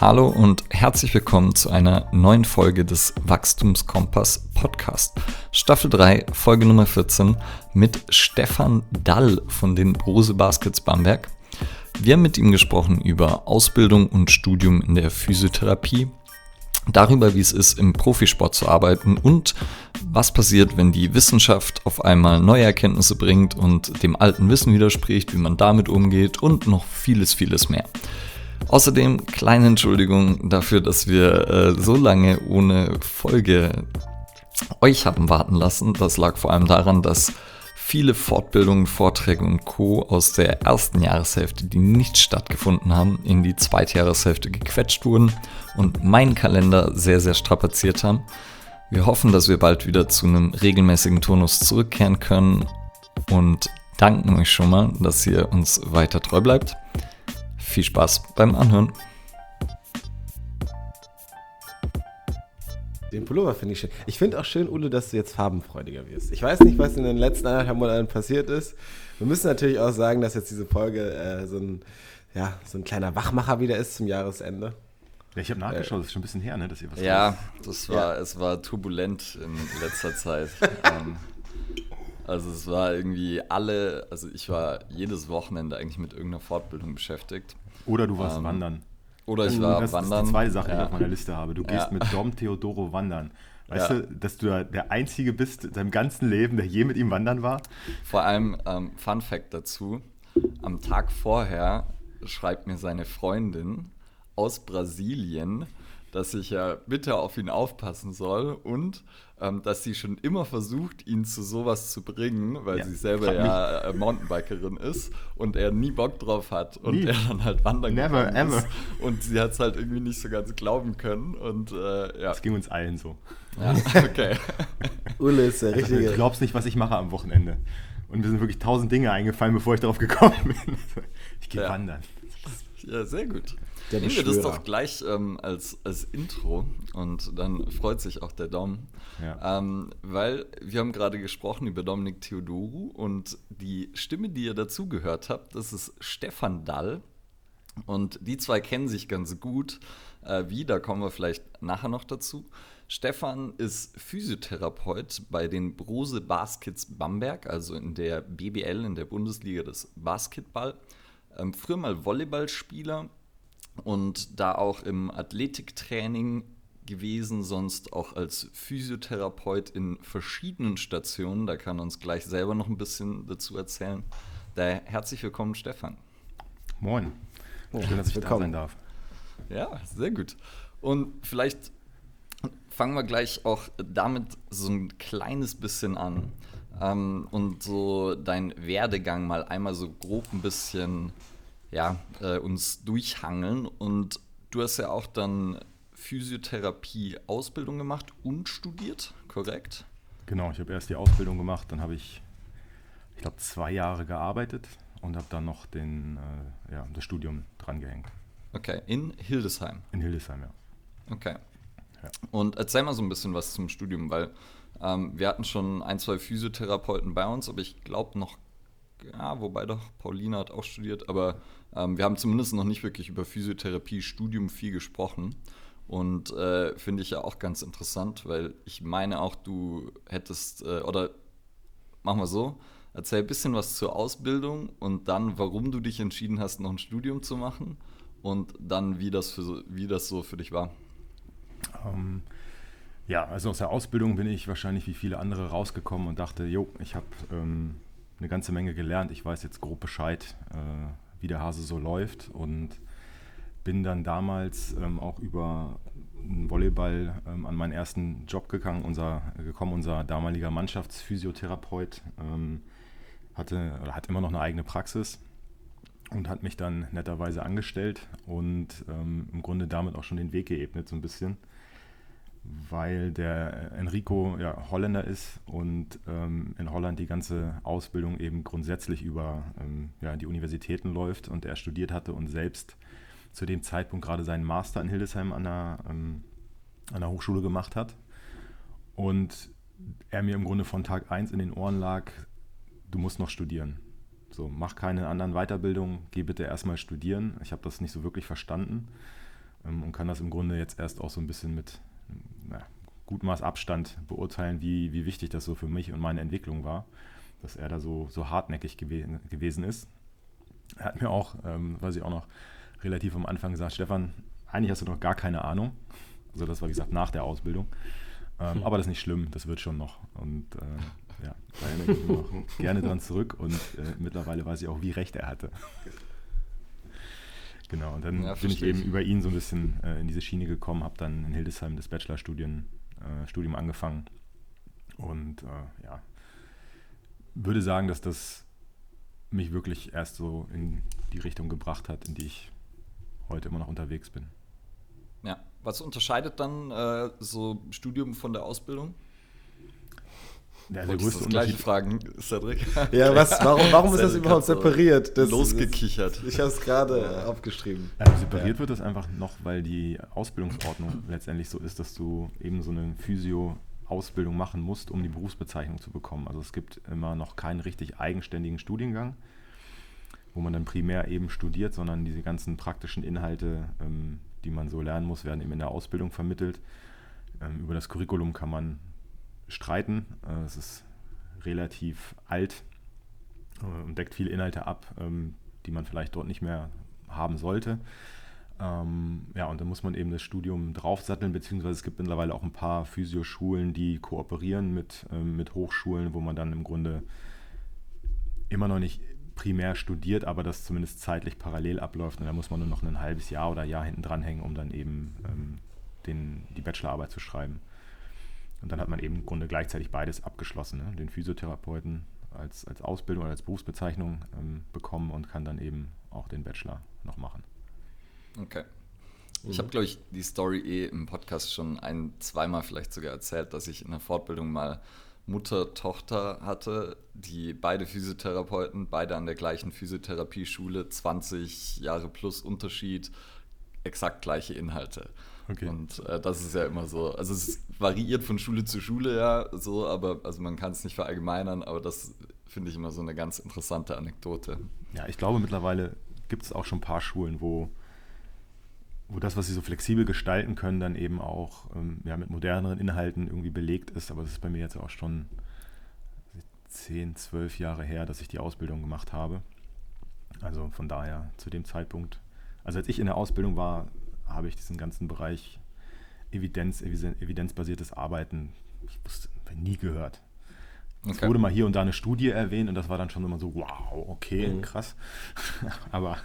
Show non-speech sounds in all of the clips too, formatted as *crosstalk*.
Hallo und herzlich willkommen zu einer neuen Folge des Wachstumskompass Podcast. Staffel 3, Folge Nummer 14 mit Stefan Dall von den Brose Baskets Bamberg. Wir haben mit ihm gesprochen über Ausbildung und Studium in der Physiotherapie, darüber, wie es ist, im Profisport zu arbeiten und was passiert, wenn die Wissenschaft auf einmal neue Erkenntnisse bringt und dem alten Wissen widerspricht, wie man damit umgeht und noch vieles, vieles mehr. Außerdem kleine Entschuldigung dafür, dass wir äh, so lange ohne Folge euch haben warten lassen. Das lag vor allem daran, dass viele Fortbildungen, Vorträge und Co. aus der ersten Jahreshälfte, die nicht stattgefunden haben, in die zweite Jahreshälfte gequetscht wurden und meinen Kalender sehr, sehr strapaziert haben. Wir hoffen, dass wir bald wieder zu einem regelmäßigen Turnus zurückkehren können und danken euch schon mal, dass ihr uns weiter treu bleibt. Viel Spaß beim Anhören. Den Pullover finde ich schön. Ich finde auch schön, Ule, dass du jetzt farbenfreudiger wirst. Ich weiß nicht, was in den letzten anderthalb Monaten passiert ist. Wir müssen natürlich auch sagen, dass jetzt diese Folge äh, so, ein, ja, so ein kleiner Wachmacher wieder ist zum Jahresende. Ja, ich habe nachgeschaut, das ist schon ein bisschen her, ne, dass ihr was Ja, das war, ja. es war turbulent in letzter *laughs* Zeit. ähm, also es war irgendwie alle, also ich war jedes Wochenende eigentlich mit irgendeiner Fortbildung beschäftigt. Oder du warst ähm, wandern. Oder ich war das wandern. Das ist die zweite Sache, die ich auf meiner Liste habe. Du gehst ja. mit Dom Theodoro wandern. Weißt ja. du, dass du der Einzige bist in deinem ganzen Leben, der je mit ihm wandern war? Vor allem, ähm, Fun Fact dazu: Am Tag vorher schreibt mir seine Freundin aus Brasilien, dass ich ja bitte auf ihn aufpassen soll und ähm, dass sie schon immer versucht, ihn zu sowas zu bringen, weil ja, sie selber ja äh, Mountainbikerin ist und er nie Bock drauf hat und nie. er dann halt wandern Never, ever. Ist. Und sie hat es halt irgendwie nicht so ganz glauben können und äh, ja. Das ging uns allen so. Ja, *laughs* okay. Ulle ist der also, richtige. Du glaubst nicht, was ich mache am Wochenende. Und mir sind wirklich tausend Dinge eingefallen, bevor ich darauf gekommen bin. *laughs* Ich gehe ja. wandern. Ja, sehr gut. Der Nehmen wir das doch gleich ähm, als, als Intro und dann freut sich auch der Dom. Ja. Ähm, weil wir haben gerade gesprochen über Dominik Theodoru und die Stimme, die ihr dazu gehört habt, das ist Stefan Dall. Und die zwei kennen sich ganz gut. Äh, wie, da kommen wir vielleicht nachher noch dazu. Stefan ist Physiotherapeut bei den Brose Baskets Bamberg, also in der BBL, in der Bundesliga des Basketball. Ähm, früher mal Volleyballspieler und da auch im Athletiktraining gewesen, sonst auch als Physiotherapeut in verschiedenen Stationen. Da kann uns gleich selber noch ein bisschen dazu erzählen. Daher herzlich willkommen, Stefan. Moin. Schön, dass ich willkommen. da sein darf. Ja, sehr gut. Und vielleicht fangen wir gleich auch damit so ein kleines bisschen an ähm, und so deinen Werdegang mal einmal so grob ein bisschen ja, äh, uns durchhangeln. Und du hast ja auch dann Physiotherapie-Ausbildung gemacht und studiert, korrekt? Genau, ich habe erst die Ausbildung gemacht, dann habe ich, ich glaube, zwei Jahre gearbeitet und habe dann noch den, äh, ja, das Studium drangehängt. Okay, in Hildesheim? In Hildesheim, ja. Okay. Ja. Und erzähl mal so ein bisschen was zum Studium, weil ähm, wir hatten schon ein, zwei Physiotherapeuten bei uns, aber ich glaube noch ja, wobei doch, Paulina hat auch studiert, aber ähm, wir haben zumindest noch nicht wirklich über Physiotherapie-Studium viel gesprochen. Und äh, finde ich ja auch ganz interessant, weil ich meine auch, du hättest, äh, oder machen wir so, erzähl ein bisschen was zur Ausbildung und dann, warum du dich entschieden hast, noch ein Studium zu machen und dann, wie das, für, wie das so für dich war. Um, ähm, ja, also aus der Ausbildung bin ich wahrscheinlich wie viele andere rausgekommen und dachte, jo, ich habe ähm, eine ganze Menge gelernt. Ich weiß jetzt grob Bescheid, äh, wie der Hase so läuft und bin dann damals ähm, auch über Volleyball ähm, an meinen ersten Job gegangen, unser, gekommen. Unser damaliger Mannschaftsphysiotherapeut ähm, hatte oder hat immer noch eine eigene Praxis und hat mich dann netterweise angestellt und ähm, im Grunde damit auch schon den Weg geebnet so ein bisschen weil der Enrico ja Holländer ist und ähm, in Holland die ganze Ausbildung eben grundsätzlich über ähm, ja, die Universitäten läuft und er studiert hatte und selbst zu dem Zeitpunkt gerade seinen Master in Hildesheim an der, ähm, an der Hochschule gemacht hat. Und er mir im Grunde von Tag 1 in den Ohren lag, du musst noch studieren. So, mach keine anderen Weiterbildungen, geh bitte erstmal studieren. Ich habe das nicht so wirklich verstanden ähm, und kann das im Grunde jetzt erst auch so ein bisschen mit na, gutem Maß Abstand beurteilen, wie, wie wichtig das so für mich und meine Entwicklung war, dass er da so, so hartnäckig gew gewesen ist. Er hat mir auch, ähm, weiß ich auch noch, relativ am Anfang gesagt, Stefan, eigentlich hast du noch gar keine Ahnung. Also das war, wie gesagt, nach der Ausbildung. Ähm, hm. Aber das ist nicht schlimm, das wird schon noch. Und äh, ja, da erinnere ich mich noch gerne dran zurück und äh, mittlerweile weiß ich auch, wie recht er hatte. *laughs* genau, und dann ja, bin ich eben über ihn so ein bisschen äh, in diese Schiene gekommen, habe dann in Hildesheim das Bachelorstudium äh, Studium angefangen und äh, ja, würde sagen, dass das mich wirklich erst so in die Richtung gebracht hat, in die ich heute immer noch unterwegs bin. Ja, was unterscheidet dann äh, so Studium von der Ausbildung? Ja, der größte das gleiche Fragen, Cedric. *laughs* Ja, was, warum, warum ist das überhaupt separiert? Das, losgekichert. ich habe es gerade aufgeschrieben. Also separiert ja. wird das einfach noch, weil die Ausbildungsordnung *laughs* letztendlich so ist, dass du eben so eine Physio-Ausbildung machen musst, um die Berufsbezeichnung zu bekommen. Also es gibt immer noch keinen richtig eigenständigen Studiengang wo man dann primär eben studiert, sondern diese ganzen praktischen Inhalte, ähm, die man so lernen muss, werden eben in der Ausbildung vermittelt. Ähm, über das Curriculum kann man streiten. Äh, es ist relativ alt äh, und deckt viele Inhalte ab, ähm, die man vielleicht dort nicht mehr haben sollte. Ähm, ja, und dann muss man eben das Studium draufsatteln, beziehungsweise es gibt mittlerweile auch ein paar Physioschulen, die kooperieren mit, ähm, mit Hochschulen, wo man dann im Grunde immer noch nicht primär studiert, aber das zumindest zeitlich parallel abläuft. Und da muss man nur noch ein halbes Jahr oder Jahr hinten dranhängen, um dann eben ähm, den, die Bachelorarbeit zu schreiben. Und dann hat man eben im Grunde gleichzeitig beides abgeschlossen. Ne? Den Physiotherapeuten als, als Ausbildung oder als Berufsbezeichnung ähm, bekommen und kann dann eben auch den Bachelor noch machen. Okay. Ich habe, glaube ich, die Story eh im Podcast schon ein, zweimal vielleicht sogar erzählt, dass ich in der Fortbildung mal Mutter, Tochter hatte, die beide Physiotherapeuten, beide an der gleichen Physiotherapieschule, 20 Jahre plus Unterschied, exakt gleiche Inhalte. Okay. Und äh, das ist ja immer so, also es variiert von Schule zu Schule ja so, aber also man kann es nicht verallgemeinern, aber das finde ich immer so eine ganz interessante Anekdote. Ja, ich glaube mittlerweile gibt es auch schon ein paar Schulen, wo wo das, was sie so flexibel gestalten können, dann eben auch ähm, ja, mit moderneren Inhalten irgendwie belegt ist. Aber das ist bei mir jetzt auch schon zehn, zwölf Jahre her, dass ich die Ausbildung gemacht habe. Also von daher zu dem Zeitpunkt, also als ich in der Ausbildung war, habe ich diesen ganzen Bereich Evidenz, evidenzbasiertes Arbeiten, ich wusste, nie gehört. Es okay. wurde mal hier und da eine Studie erwähnt und das war dann schon immer so, wow, okay, mhm. krass. *laughs* Aber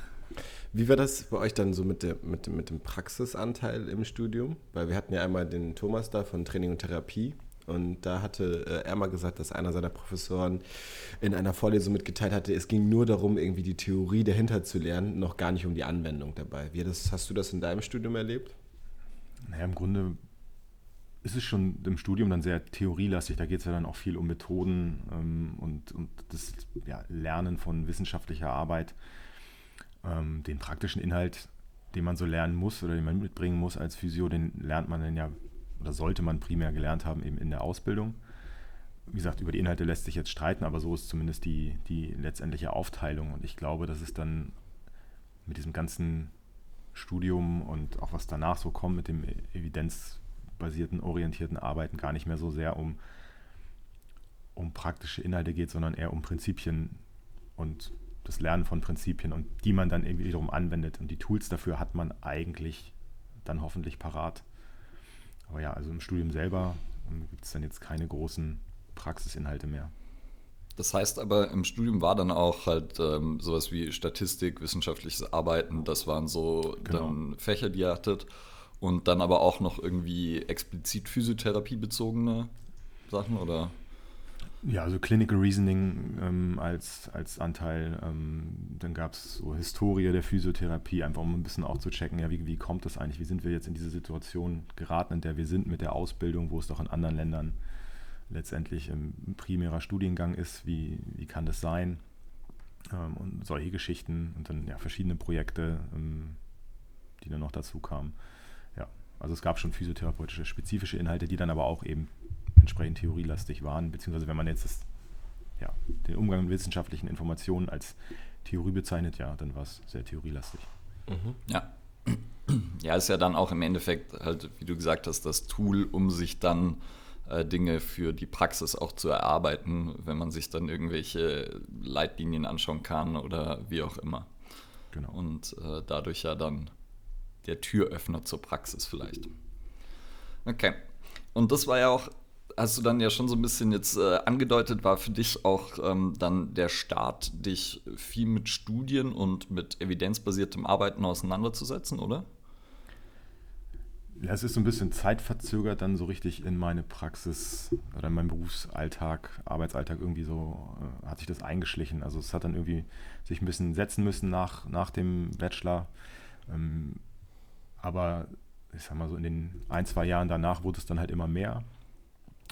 wie war das bei euch dann so mit, der, mit, mit dem Praxisanteil im Studium? Weil wir hatten ja einmal den Thomas da von Training und Therapie. Und da hatte äh, er mal gesagt, dass einer seiner Professoren in einer Vorlesung mitgeteilt hatte, es ging nur darum, irgendwie die Theorie dahinter zu lernen, noch gar nicht um die Anwendung dabei. Wie das, hast du das in deinem Studium erlebt? Naja, im Grunde ist es schon im Studium dann sehr theorielastig. Da geht es ja dann auch viel um Methoden ähm, und, und das ja, Lernen von wissenschaftlicher Arbeit ähm, den praktischen Inhalt, den man so lernen muss oder den man mitbringen muss als Physio, den lernt man dann ja oder sollte man primär gelernt haben eben in der Ausbildung. Wie gesagt, über die Inhalte lässt sich jetzt streiten, aber so ist zumindest die, die letztendliche Aufteilung. Und ich glaube, dass es dann mit diesem ganzen Studium und auch was danach so kommt, mit dem evidenzbasierten, orientierten Arbeiten gar nicht mehr so sehr um, um praktische Inhalte geht, sondern eher um Prinzipien und das Lernen von Prinzipien und die man dann irgendwie wiederum anwendet. Und die Tools dafür hat man eigentlich dann hoffentlich parat. Aber ja, also im Studium selber ähm, gibt es dann jetzt keine großen Praxisinhalte mehr. Das heißt aber, im Studium war dann auch halt ähm, sowas wie Statistik, wissenschaftliches Arbeiten, das waren so genau. dann Fächer, die ihr hattet. Und dann aber auch noch irgendwie explizit Physiotherapie bezogene Sachen, oder? Ja, also Clinical Reasoning ähm, als, als Anteil. Ähm, dann gab es so Historie der Physiotherapie, einfach um ein bisschen auch zu checken, ja, wie, wie kommt das eigentlich? Wie sind wir jetzt in diese Situation geraten, in der wir sind mit der Ausbildung, wo es doch in anderen Ländern letztendlich ein primärer Studiengang ist? Wie, wie kann das sein? Ähm, und solche Geschichten und dann ja, verschiedene Projekte, ähm, die dann noch dazu kamen. Ja, also es gab schon physiotherapeutische spezifische Inhalte, die dann aber auch eben entsprechend theorielastig waren, beziehungsweise wenn man jetzt das, ja, den Umgang mit wissenschaftlichen Informationen als Theorie bezeichnet, ja, dann war es sehr theorielastig. Mhm. Ja. *clears throat* Ja, ist ja dann auch im Endeffekt halt, wie du gesagt hast, das Tool, um sich dann äh, Dinge für die Praxis auch zu erarbeiten, wenn man sich dann irgendwelche Leitlinien anschauen kann oder wie auch immer. Genau. Und äh, dadurch ja dann der Türöffner zur Praxis vielleicht. Okay. Und das war ja auch, hast du dann ja schon so ein bisschen jetzt äh, angedeutet, war für dich auch ähm, dann der Start, dich viel mit Studien und mit evidenzbasiertem Arbeiten auseinanderzusetzen, oder? Ja, es ist so ein bisschen zeitverzögert dann so richtig in meine Praxis oder in meinen Berufsalltag, Arbeitsalltag irgendwie so, äh, hat sich das eingeschlichen. Also es hat dann irgendwie sich ein bisschen setzen müssen nach, nach dem Bachelor. Ähm, aber ich sag mal so in den ein, zwei Jahren danach wurde es dann halt immer mehr.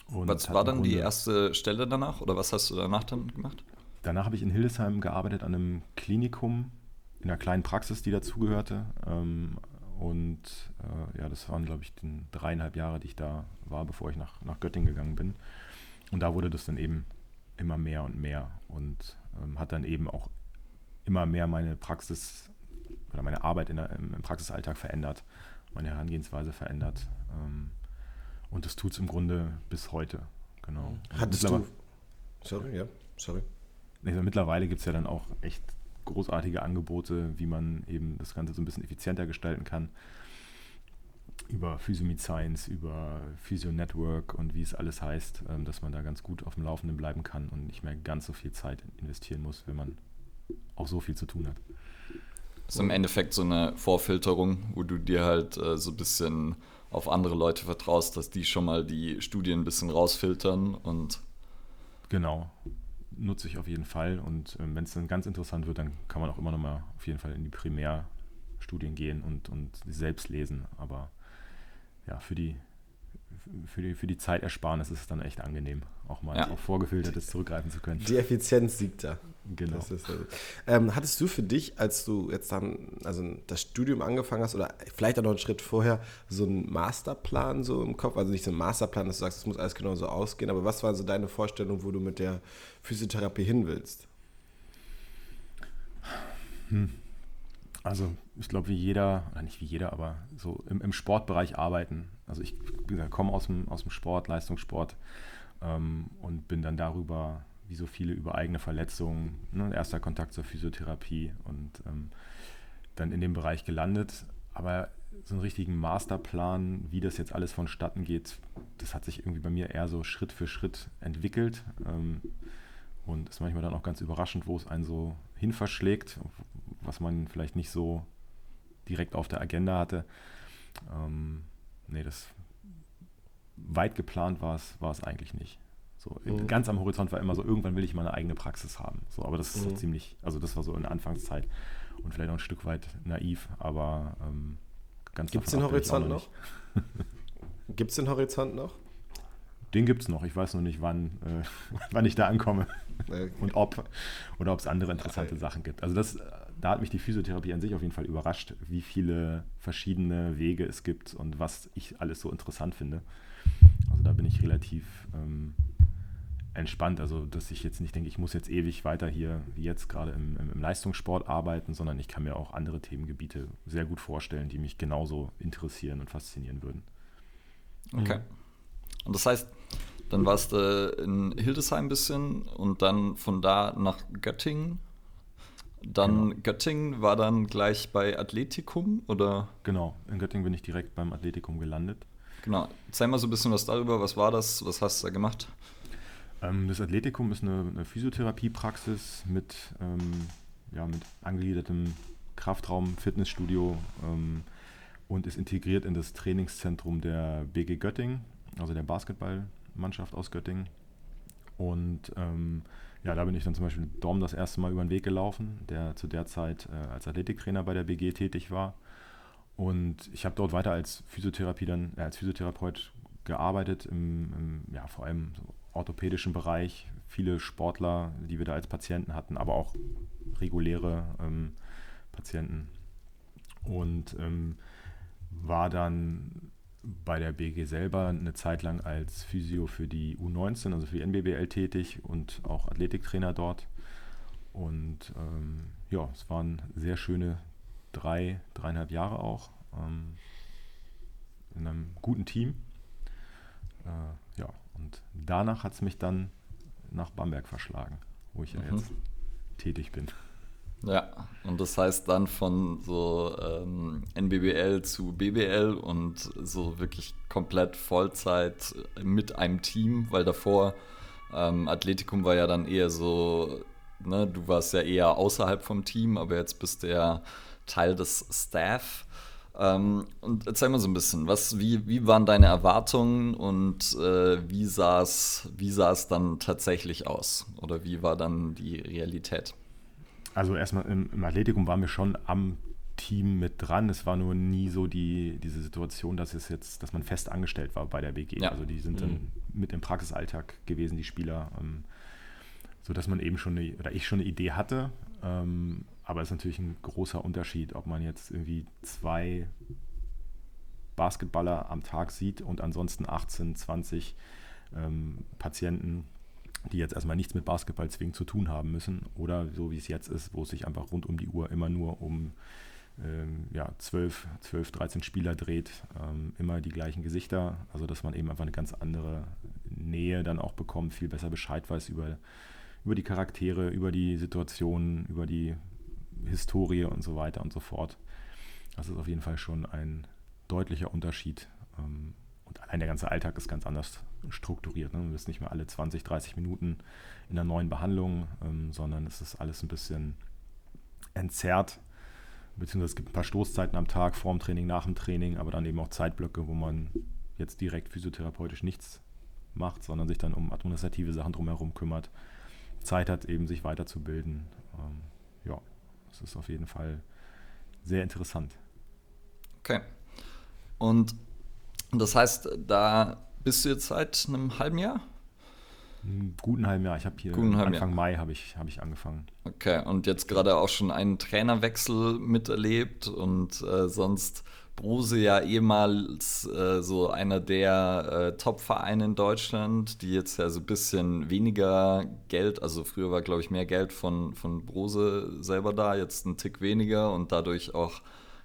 Und was war dann die erste Stelle danach oder was hast du danach dann gemacht? Danach habe ich in Hildesheim gearbeitet an einem Klinikum, in einer kleinen Praxis, die dazugehörte. Ähm, und äh, ja, das waren, glaube ich, die dreieinhalb Jahre, die ich da war, bevor ich nach, nach Göttingen gegangen bin. Und da wurde das dann eben immer mehr und mehr und ähm, hat dann eben auch immer mehr meine Praxis oder meine Arbeit der, im, im, Praxisalltag verändert, meine Herangehensweise verändert. Ähm, und das tut es im Grunde bis heute. Genau. Hattest du. Sorry, ja, sorry. Mittlerweile gibt es ja dann auch echt großartige Angebote, wie man eben das Ganze so ein bisschen effizienter gestalten kann. Über Physiomed Science, über Physio Network und wie es alles heißt, ähm, dass man da ganz gut auf dem Laufenden bleiben kann und nicht mehr ganz so viel Zeit investieren muss, wenn man auch so viel zu tun hat. Das ist im Endeffekt so eine Vorfilterung, wo du dir halt äh, so ein bisschen auf andere Leute vertraust, dass die schon mal die Studien ein bisschen rausfiltern und. Genau nutze ich auf jeden Fall. Und äh, wenn es dann ganz interessant wird, dann kann man auch immer noch mal auf jeden Fall in die Primärstudien gehen und, und selbst lesen. Aber ja, für die, für die, für die Zeitersparnis ist es dann echt angenehm, auch mal ja. auf Vorgefiltertes zurückgreifen zu können. Die Effizienz siegt da. Genau. Ist, ähm, hattest du für dich, als du jetzt dann also das Studium angefangen hast oder vielleicht auch noch einen Schritt vorher, so einen Masterplan so im Kopf? Also nicht so einen Masterplan, dass du sagst, es muss alles genau so ausgehen, aber was war so deine Vorstellung, wo du mit der Physiotherapie hin willst? Hm. Also ich glaube, wie jeder, oder nicht wie jeder, aber so im, im Sportbereich arbeiten. Also ich komme aus dem, aus dem Sport, Leistungssport ähm, und bin dann darüber wie so viele über eigene Verletzungen, ne, erster Kontakt zur Physiotherapie und ähm, dann in dem Bereich gelandet. Aber so einen richtigen Masterplan, wie das jetzt alles vonstatten geht, das hat sich irgendwie bei mir eher so Schritt für Schritt entwickelt. Ähm, und ist manchmal dann auch ganz überraschend, wo es einen so hin verschlägt, was man vielleicht nicht so direkt auf der Agenda hatte. Ähm, nee, das weit geplant war es, war es eigentlich nicht. So, mhm. Ganz am Horizont war immer so, irgendwann will ich mal eine eigene Praxis haben. So, aber das ist mhm. so ziemlich, also das war so in der Anfangszeit und vielleicht auch ein Stück weit naiv, aber ähm, ganz Gibt es den Horizont noch? *laughs* *laughs* Gibt es den Horizont noch? Den gibt es noch. Ich weiß noch nicht, wann, äh, *laughs* wann ich da ankomme okay. und ob. Oder ob es andere interessante okay. Sachen gibt. Also das, da hat mich die Physiotherapie an sich auf jeden Fall überrascht, wie viele verschiedene Wege es gibt und was ich alles so interessant finde. Also da bin ich relativ ähm, entspannt. Also, dass ich jetzt nicht denke, ich muss jetzt ewig weiter hier, wie jetzt gerade im, im, Leistungssport arbeiten, sondern ich kann mir auch andere Themengebiete sehr gut vorstellen, die mich genauso interessieren und faszinieren würden. Okay. Und das heißt, dann warst du in Hildesheim ein bisschen und dann von da nach Göttingen. Dann genau. Göttingen war dann gleich bei Athletikum oder? Genau, in Göttingen bin ich direkt beim Athletikum gelandet. Genau. Zeig mal so ein bisschen was darüber. Was war das? Was hast du da gemacht? Ähm, das Athletikum ist eine, eine Physiotherapiepraxis mit, ähm, ja, mit angegliedertem Kraftraum, Fitnessstudio ähm, und ist integriert in das Trainingszentrum der BG Göttingen, also der Basketballmannschaft aus Göttingen. Und ähm, ja, da bin ich dann zum Beispiel Dom das erste Mal über den Weg gelaufen, der zu der Zeit äh, als Athletiktrainer bei der BG tätig war. Und ich habe dort weiter als Physiotherapie dann, äh, als Physiotherapeut gearbeitet, im, im, ja, vor allem so orthopädischen Bereich, viele Sportler, die wir da als Patienten hatten, aber auch reguläre ähm, Patienten. Und ähm, war dann bei der BG selber eine Zeit lang als Physio für die U19, also für die NBBL tätig und auch Athletiktrainer dort. Und ähm, ja, es waren sehr schöne drei, dreieinhalb Jahre auch. ähm, in einem guten Team. Äh, ja, und danach hat es mich dann nach Bamberg verschlagen, wo ich ja Mhm. jetzt tätig bin. Ja, und das heißt dann von so ähm, NBBL zu BBL und so wirklich komplett Vollzeit mit einem Team, weil davor ähm, Athletikum war ja dann eher so, ne, du warst ja eher außerhalb vom Team, aber jetzt bist du ja Teil des Staff. Ähm, und erzähl mal so ein bisschen, was, wie, wie waren deine Erwartungen und äh, wie sah es wie sah es dann tatsächlich aus? Oder wie war dann die Realität? Also erstmal im, im Athletikum waren wir schon am Team mit dran. Es war nur nie so die, diese Situation, dass es jetzt, dass man fest angestellt war bei der BG. Ja. Also die sind dann mit im Praxisalltag gewesen, die Spieler, ähm, so dass man eben schon eine, oder ich schon eine Idee hatte. Ähm, aber es ist natürlich ein großer Unterschied, ob man jetzt irgendwie zwei Basketballer am Tag sieht und ansonsten 18, 20 ähm, Patienten, die jetzt erstmal nichts mit Basketball zwingend zu tun haben müssen. Oder so wie es jetzt ist, wo es sich einfach rund um die Uhr immer nur um ähm, ja, 12, 12, 13 Spieler dreht, ähm, immer die gleichen Gesichter. Also dass man eben einfach eine ganz andere Nähe dann auch bekommt, viel besser Bescheid weiß über, über die Charaktere, über die Situationen, über die Historie und so weiter und so fort. Das ist auf jeden Fall schon ein deutlicher Unterschied. Ähm, und allein der ganze Alltag ist ganz anders strukturiert. Ne? Du bist nicht mehr alle 20, 30 Minuten in einer neuen Behandlung, ähm, sondern es ist alles ein bisschen entzerrt. Beziehungsweise es gibt ein paar Stoßzeiten am Tag, vor dem Training, nach dem Training, aber dann eben auch Zeitblöcke, wo man jetzt direkt physiotherapeutisch nichts macht, sondern sich dann um administrative Sachen drumherum kümmert, Zeit hat, eben sich weiterzubilden. Ähm, ja, das ist auf jeden Fall sehr interessant. Okay. Und das heißt, da bist du jetzt seit einem halben Jahr? Einen guten halben Jahr. Ich habe hier Anfang Jahr. Mai habe ich, habe ich angefangen. Okay, und jetzt gerade auch schon einen Trainerwechsel miterlebt und äh, sonst Bruse ja ehemals äh, so einer der äh, Top-Vereine in Deutschland, die jetzt ja so ein bisschen weniger Geld, also früher war glaube ich mehr Geld von, von Brose selber da, jetzt ein Tick weniger und dadurch auch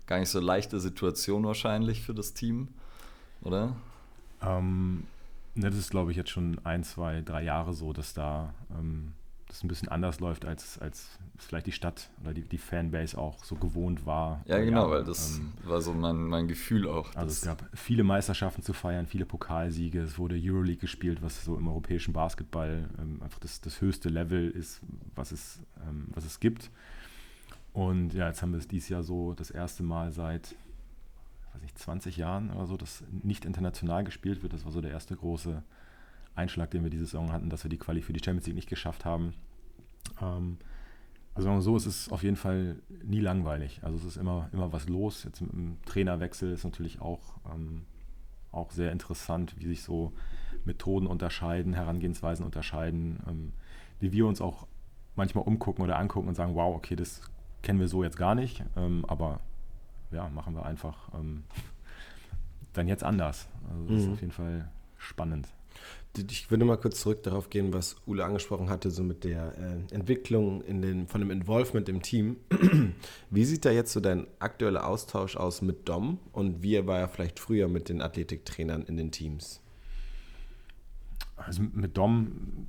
gar nicht so leichte Situation wahrscheinlich für das Team, oder? Ähm, ne, das ist, glaube ich, jetzt schon ein, zwei, drei Jahre so, dass da ähm, das ein bisschen anders läuft, als, als vielleicht die Stadt oder die, die Fanbase auch so gewohnt war. Ja, genau, Jahre. weil das Ähm, war so mein, mein Gefühl auch. also es gab viele Meisterschaften zu feiern, viele Pokalsiege, es wurde Euroleague gespielt, was so im europäischen Basketball ähm, einfach das, das höchste Level ist, was es, ähm, was es gibt. Und ja, jetzt haben wir es dieses Jahr so das erste Mal seit, weiß nicht, 20 Jahren oder so, dass nicht international gespielt wird. Das war so der erste große Einschlag, den wir diese Saison hatten, dass wir die Quali für die Champions League nicht geschafft haben. Ähm, also sagen wir so, es auf jeden Fall nie langweilig. Also es ist immer, immer was los. Jetzt mit dem Trainerwechsel ist natürlich auch, ähm, auch sehr interessant, wie sich so Methoden unterscheiden, Herangehensweisen unterscheiden, ähm, wie wir uns auch manchmal umgucken oder angucken und sagen, wow, okay, das kennen wir so jetzt gar nicht, ähm, aber ja, machen wir einfach ähm, dann jetzt anders. Also das ist Mhm. auf jeden Fall spannend. Ich würde mal kurz zurück darauf gehen, was Ule angesprochen hatte, so mit der äh, Entwicklung in den, von dem Involvement im Team. *clears throat* Wie sieht da jetzt so dein aktueller Austausch aus mit Dom und wie war er vielleicht früher mit den Athletiktrainern in den Teams? Also mit Dom,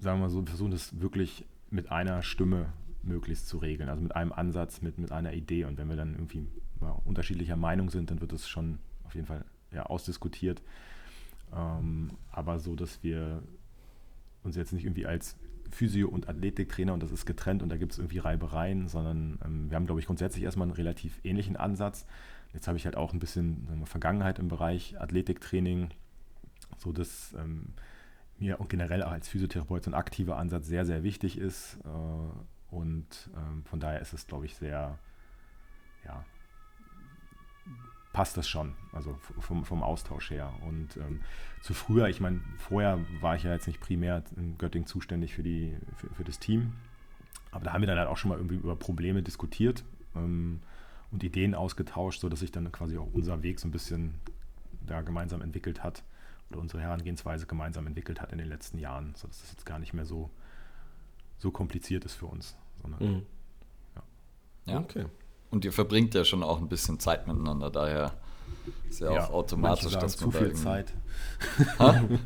sagen wir mal so, wir versuchen das wirklich mit einer Stimme möglichst zu regeln, also mit einem Ansatz, mit, mit einer Idee. Und wenn wir dann irgendwie unterschiedlicher Meinung sind, dann wird es schon auf jeden Fall ja, ausdiskutiert. Ähm, aber so, dass wir uns jetzt nicht irgendwie als Physio- und Athletiktrainer und das ist getrennt und da gibt es irgendwie Reibereien, sondern ähm, wir haben, glaube ich, grundsätzlich erstmal einen relativ ähnlichen Ansatz. Jetzt habe ich halt auch ein bisschen wir, Vergangenheit im Bereich Athletiktraining, so dass ähm, mir und generell auch als Physiotherapeut so ein aktiver Ansatz sehr, sehr wichtig ist. Äh, und ähm, von daher ist es, glaube ich, sehr, ja, passt das schon, also vom, vom Austausch her. Und ähm, zu früher, ich meine, vorher war ich ja jetzt nicht primär in Göttingen zuständig für, die, für, für das Team, aber da haben wir dann halt auch schon mal irgendwie über Probleme diskutiert ähm, und Ideen ausgetauscht, sodass sich dann quasi auch unser Weg so ein bisschen da gemeinsam entwickelt hat oder unsere Herangehensweise gemeinsam entwickelt hat in den letzten Jahren, sodass das jetzt gar nicht mehr so, so kompliziert ist für uns. Sondern, Mhm. Ja. Okay. Und ihr verbringt ja schon auch ein bisschen Zeit miteinander, daher ist ja, ja auch automatisch, sagen, dass man zu viel Zeit. *laughs*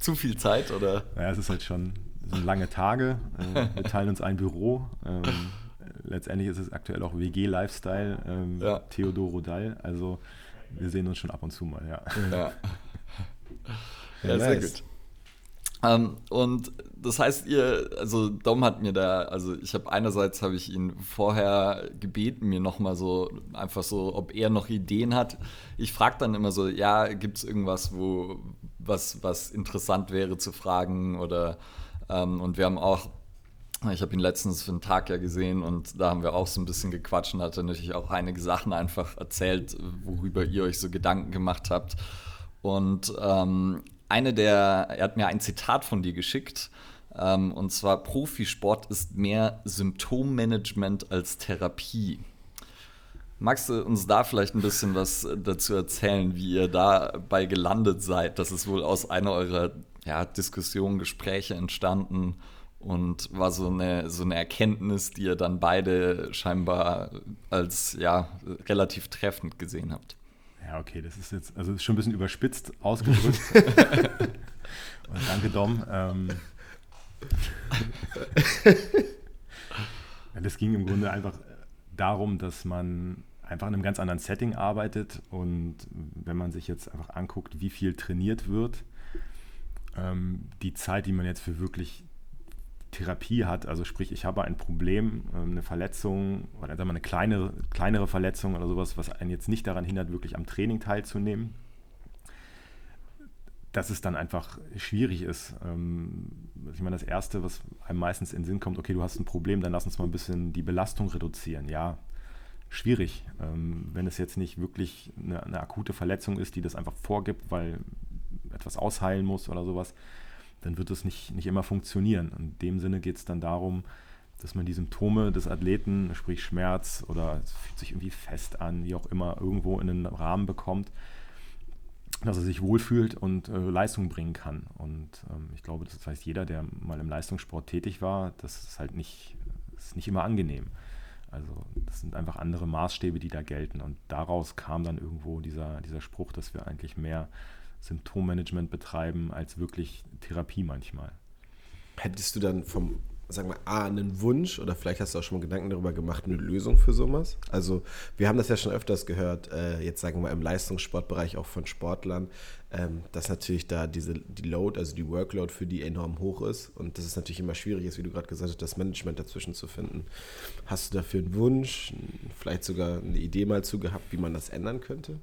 zu viel Zeit oder? Ja, es ist halt schon sind lange Tage. Äh, wir teilen uns ein Büro. Ähm, letztendlich ist es aktuell auch WG-Lifestyle. Ähm, ja. Theodor Rodal. Also wir sehen uns schon ab und zu mal, ja. Ja, *laughs* ja sehr gut. Ähm, und das heißt, ihr, also Dom hat mir da, also ich habe einerseits habe ich ihn vorher gebeten, mir nochmal so einfach so, ob er noch Ideen hat. Ich frage dann immer so, ja, gibt es irgendwas, wo was, was interessant wäre zu fragen oder ähm, und wir haben auch ich habe ihn letztens für einen Tag ja gesehen und da haben wir auch so ein bisschen gequatscht und hat er natürlich auch einige Sachen einfach erzählt, worüber ihr euch so Gedanken gemacht habt. Und ähm, eine der, er hat mir ein Zitat von dir geschickt, ähm, und zwar Profisport ist mehr Symptommanagement als Therapie. Magst du uns da vielleicht ein bisschen was dazu erzählen, wie ihr dabei gelandet seid? Das ist wohl aus einer eurer ja, Diskussionen, Gespräche entstanden und war so eine, so eine Erkenntnis, die ihr dann beide scheinbar als ja, relativ treffend gesehen habt. Ja, okay, das ist jetzt, also ist schon ein bisschen überspitzt ausgedrückt. *laughs* und danke, Dom. Ähm, ja, das ging im Grunde einfach darum, dass man einfach in einem ganz anderen Setting arbeitet und wenn man sich jetzt einfach anguckt, wie viel trainiert wird, ähm, die Zeit, die man jetzt für wirklich Therapie hat, also sprich, ich habe ein Problem, ähm, eine Verletzung oder sagen wir eine kleinere, kleinere Verletzung oder sowas, was einen jetzt nicht daran hindert, wirklich am Training teilzunehmen, dass es dann einfach schwierig ist. Ähm, ich meine, das Erste, was einem meistens in den Sinn kommt, okay, du hast ein Problem, dann lass uns mal ein bisschen die Belastung reduzieren. Ja, schwierig, ähm, wenn es jetzt nicht wirklich eine, eine akute Verletzung ist, die das einfach vorgibt, weil etwas ausheilen muss oder sowas dann wird es nicht, nicht immer funktionieren. In dem Sinne geht es dann darum, dass man die Symptome des Athleten, sprich Schmerz oder es fühlt sich irgendwie fest an, wie auch immer, irgendwo in einen Rahmen bekommt, dass er sich wohlfühlt und äh, Leistung bringen kann. Und ähm, ich glaube, das weiß jeder, der mal im Leistungssport tätig war, das ist halt nicht, ist nicht immer angenehm. Also das sind einfach andere Maßstäbe, die da gelten. Und daraus kam dann irgendwo dieser, dieser Spruch, dass wir eigentlich mehr Symptommanagement betreiben als wirklich Therapie manchmal. Hättest du dann vom, sagen wir, A, einen Wunsch oder vielleicht hast du auch schon mal Gedanken darüber gemacht, eine Lösung für sowas? Also, wir haben das ja schon öfters gehört, äh, jetzt sagen wir im Leistungssportbereich auch von Sportlern, ähm, dass natürlich da diese, die Load, also die Workload für die enorm hoch ist und dass es natürlich immer schwierig ist, wie du gerade gesagt hast, das Management dazwischen zu finden. Hast du dafür einen Wunsch, vielleicht sogar eine Idee mal zu gehabt, wie man das ändern könnte?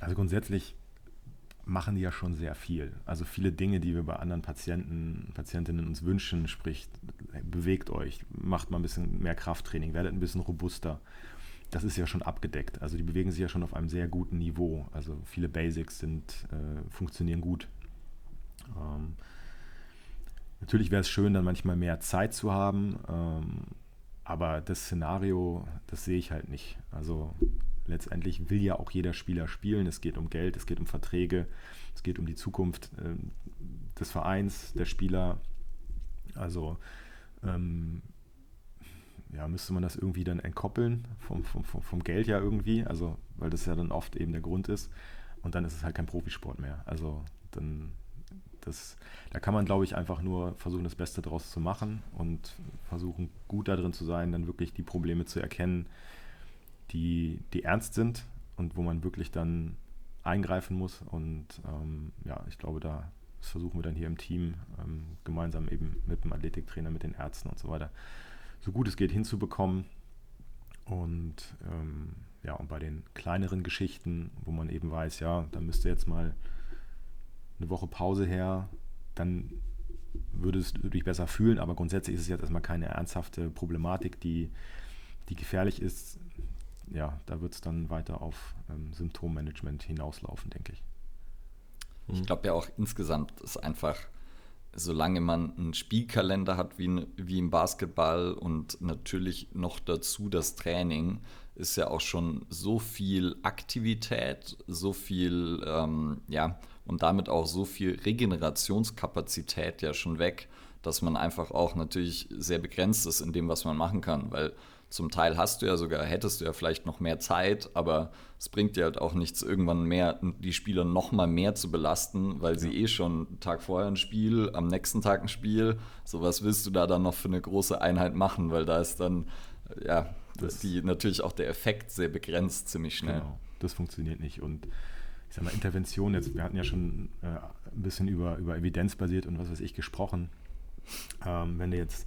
Also grundsätzlich machen die ja schon sehr viel. Also viele Dinge, die wir bei anderen Patienten, Patientinnen uns wünschen, sprich, bewegt euch, macht mal ein bisschen mehr Krafttraining, werdet ein bisschen robuster. Das ist ja schon abgedeckt. Also die bewegen sich ja schon auf einem sehr guten Niveau. Also viele Basics sind, äh, funktionieren gut. Ähm, natürlich wäre es schön, dann manchmal mehr Zeit zu haben, ähm, aber das Szenario, das sehe ich halt nicht. Also letztendlich will ja auch jeder Spieler spielen. Es geht um Geld, es geht um Verträge, es geht um die Zukunft äh, des Vereins, der Spieler. Also ähm, ja, müsste man das irgendwie dann entkoppeln vom, vom, vom Geld ja irgendwie, also weil das ja dann oft eben der Grund ist. Und dann ist es halt kein Profisport mehr. Also dann das, da kann man, glaube ich, einfach nur versuchen, das Beste daraus zu machen und versuchen, gut darin zu sein, dann wirklich die Probleme zu erkennen, die, die ernst sind und wo man wirklich dann eingreifen muss. Und ähm, ja, ich glaube, da versuchen wir dann hier im Team ähm, gemeinsam eben mit dem Athletiktrainer, mit den Ärzten und so weiter, so gut es geht hinzubekommen. Und ähm, ja, und bei den kleineren Geschichten, wo man eben weiß, ja, da müsste jetzt mal eine Woche Pause her, dann würde es dich besser fühlen, aber grundsätzlich ist es jetzt erstmal keine ernsthafte Problematik, die, die gefährlich ist ja, da wird es dann weiter auf ähm, Symptommanagement hinauslaufen, denke ich. Ich glaube ja auch insgesamt ist einfach, solange man einen Spielkalender hat wie, wie im Basketball und natürlich noch dazu das Training, ist ja auch schon so viel Aktivität, so viel, ähm, ja, und damit auch so viel Regenerationskapazität ja schon weg, dass man einfach auch natürlich sehr begrenzt ist in dem, was man machen kann, weil zum Teil hast du ja sogar, hättest du ja vielleicht noch mehr Zeit, aber es bringt dir halt auch nichts, irgendwann mehr die Spieler noch mal mehr zu belasten, weil sie eh schon einen Tag vorher ein Spiel, am nächsten Tag ein Spiel. So was willst du da dann noch für eine große Einheit machen, weil da ist dann ja die, natürlich auch der Effekt sehr begrenzt ziemlich schnell. Genau, das funktioniert nicht und ich sag mal, Intervention, jetzt, wir hatten ja schon äh, ein bisschen über, über evidenzbasiert und was weiß ich gesprochen. Ähm, wenn du jetzt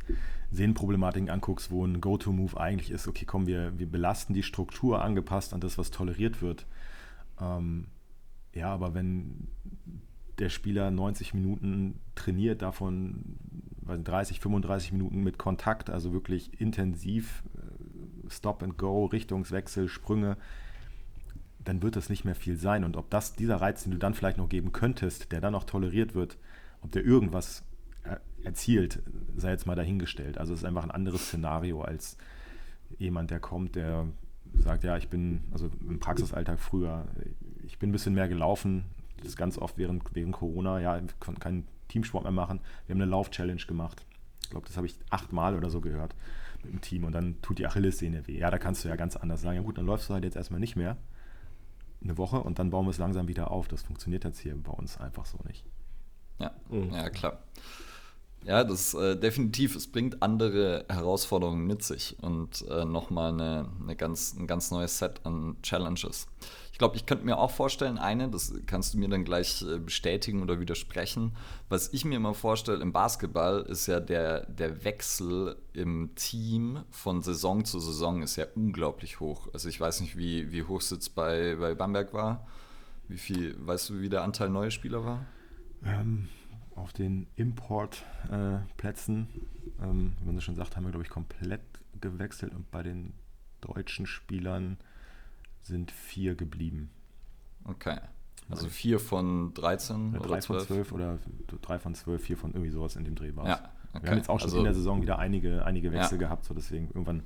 Sehnenproblematiken anguckst, wo ein Go-To-Move eigentlich ist, okay, komm, wir, wir belasten die Struktur angepasst an das, was toleriert wird. Ähm, ja, aber wenn der Spieler 90 Minuten trainiert, davon 30, 35 Minuten mit Kontakt, also wirklich intensiv äh, Stop and Go, Richtungswechsel, Sprünge, dann wird das nicht mehr viel sein. Und ob das dieser Reiz, den du dann vielleicht noch geben könntest, der dann noch toleriert wird, ob der irgendwas erzielt, sei jetzt mal dahingestellt. Also es ist einfach ein anderes Szenario als jemand, der kommt, der sagt, ja, ich bin, also im Praxisalltag früher, ich bin ein bisschen mehr gelaufen, das ganz oft während, während Corona, ja, ich konnte keinen Teamsport mehr machen. Wir haben eine Lauf-Challenge gemacht. Ich glaube, das habe ich achtmal oder so gehört mit dem Team und dann tut die Achillessehne weh. Ja, da kannst du ja ganz anders sagen, ja gut, dann läufst du halt jetzt erstmal nicht mehr eine Woche und dann bauen wir es langsam wieder auf. Das funktioniert jetzt hier bei uns einfach so nicht. Ja, mhm. ja klar. Ja, das äh, definitiv, es bringt andere Herausforderungen mit sich und äh, nochmal eine, eine ganz, ein ganz neues Set an Challenges. Ich glaube, ich könnte mir auch vorstellen, eine, das kannst du mir dann gleich äh, bestätigen oder widersprechen. Was ich mir immer vorstelle im Basketball ist ja der, der Wechsel im Team von Saison zu Saison ist ja unglaublich hoch. Also ich weiß nicht, wie, wie hoch es jetzt bei, bei Bamberg war. Wie viel, weißt du, wie der Anteil neue Spieler war? Ähm, auf den Importplätzen, äh, ähm, wie man so schon sagt, haben wir, glaube ich, komplett gewechselt und bei den deutschen Spielern sind vier geblieben. Okay. Also vier von 13 oder drei 12? von 12 oder drei von 12, vier von irgendwie sowas in dem Dreh war ja, okay. Wir haben jetzt auch schon also, in der Saison wieder einige, einige Wechsel ja. gehabt, so deswegen irgendwann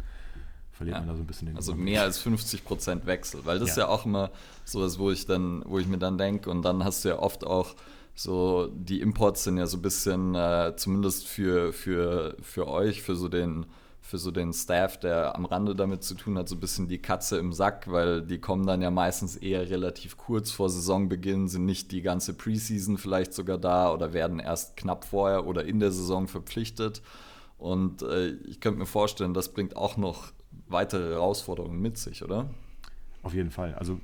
verliert ja. man da so ein bisschen den Also mehr als 50 Prozent Wechsel, weil das ja. ist ja auch immer sowas, wo ich dann, wo ich mir dann denke und dann hast du ja oft auch so, die Imports sind ja so ein bisschen, äh, zumindest für, für, für euch, für so den für so den Staff, der am Rande damit zu tun hat, so ein bisschen die Katze im Sack, weil die kommen dann ja meistens eher relativ kurz vor Saisonbeginn, sind nicht die ganze Preseason vielleicht sogar da oder werden erst knapp vorher oder in der Saison verpflichtet. Und äh, ich könnte mir vorstellen, das bringt auch noch weitere Herausforderungen mit sich, oder? Auf jeden Fall. Also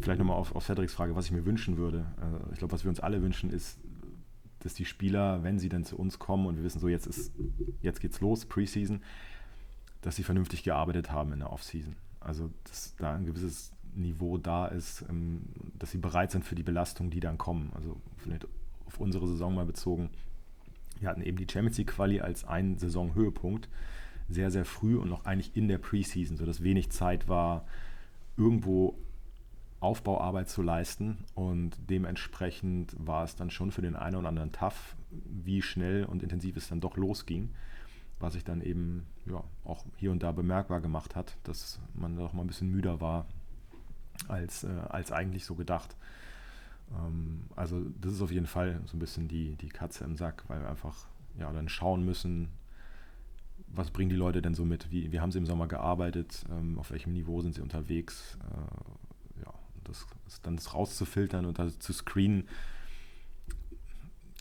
vielleicht nochmal auf, auf Cedrics Frage, was ich mir wünschen würde. Äh, ich glaube, was wir uns alle wünschen, ist, dass die Spieler, wenn sie dann zu uns kommen und wir wissen so, jetzt ist, jetzt geht's los, Preseason, dass sie vernünftig gearbeitet haben in der Offseason. Also, dass da ein gewisses Niveau da ist, ähm, dass sie bereit sind für die Belastungen, die dann kommen. Also, vielleicht auf unsere Saison mal bezogen. Wir hatten eben die Champions League Quali als einen Saisonhöhepunkt sehr, sehr früh und noch eigentlich in der Preseason, sodass wenig Zeit war, irgendwo Aufbauarbeit zu leisten und dementsprechend war es dann schon für den einen oder anderen tough, wie schnell und intensiv es dann doch losging, was sich dann eben ja, auch hier und da bemerkbar gemacht hat, dass man doch mal ein bisschen müder war als, äh, als eigentlich so gedacht. Ähm, also das ist auf jeden Fall so ein bisschen die, die Katze im Sack, weil wir einfach ja, dann schauen müssen, was bringen die Leute denn so mit? Wie, wie haben sie im Sommer gearbeitet? Ähm, auf welchem Niveau sind sie unterwegs? Äh, das, das dann das rauszufiltern und das zu screenen,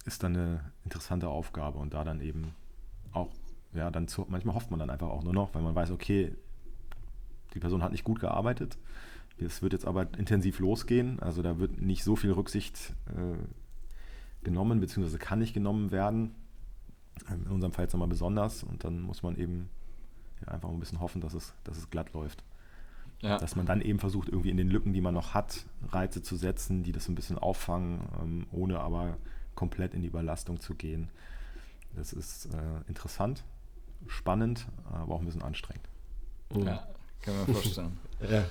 ist dann eine interessante Aufgabe und da dann eben auch, ja, dann zu, manchmal hofft man dann einfach auch nur noch, weil man weiß, okay, die Person hat nicht gut gearbeitet, es wird jetzt aber intensiv losgehen, also da wird nicht so viel Rücksicht äh, genommen, beziehungsweise kann nicht genommen werden. In unserem Fall jetzt nochmal besonders und dann muss man eben ja, einfach ein bisschen hoffen, dass es, dass es glatt läuft. Ja. Dass man dann eben versucht, irgendwie in den Lücken, die man noch hat, Reize zu setzen, die das ein bisschen auffangen, ähm, ohne aber komplett in die Überlastung zu gehen. Das ist äh, interessant, spannend, aber auch ein bisschen anstrengend. Ja, kann man vorstellen. *laughs* ja.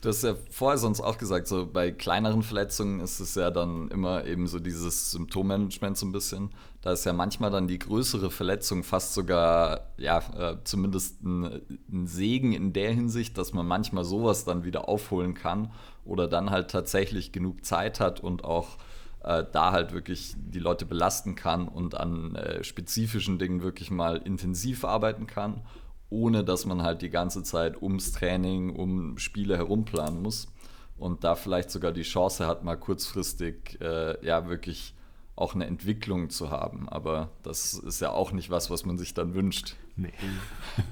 Du hast ja vorher sonst auch gesagt, so bei kleineren Verletzungen ist es ja dann immer eben so dieses Symptommanagement so ein bisschen. Da ist ja manchmal dann die größere Verletzung fast sogar, ja, äh, zumindest ein, ein, Segen in der Hinsicht, dass man manchmal sowas dann wieder aufholen kann oder dann halt tatsächlich genug Zeit hat und auch äh, da halt wirklich die Leute belasten kann und an äh, spezifischen Dingen wirklich mal intensiv arbeiten kann, ohne dass man halt die ganze Zeit ums Training, um Spiele herumplanen muss und da vielleicht sogar die Chance hat, mal kurzfristig äh, ja wirklich auch eine Entwicklung zu haben. Aber das ist ja auch nicht was, was man sich dann wünscht. Nee.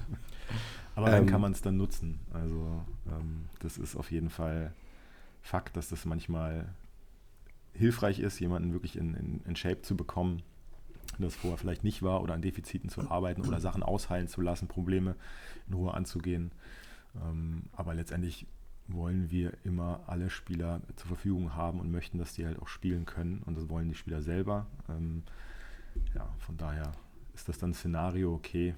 *laughs* Aber dann ähm, kann man es dann nutzen. Also ähm, das ist auf jeden Fall Fakt, dass das manchmal hilfreich ist, jemanden wirklich in, in, in Shape zu bekommen, das vorher vielleicht nicht war, oder an Defiziten zu arbeiten oder Sachen ausheilen zu lassen, Probleme in Ruhe anzugehen. Ähm, aber letztendlich wollen wir immer alle Spieler zur Verfügung haben und möchten, dass die halt auch spielen können. Und das wollen die Spieler selber. Ähm, ja, von daher ist das dann ein Szenario, okay,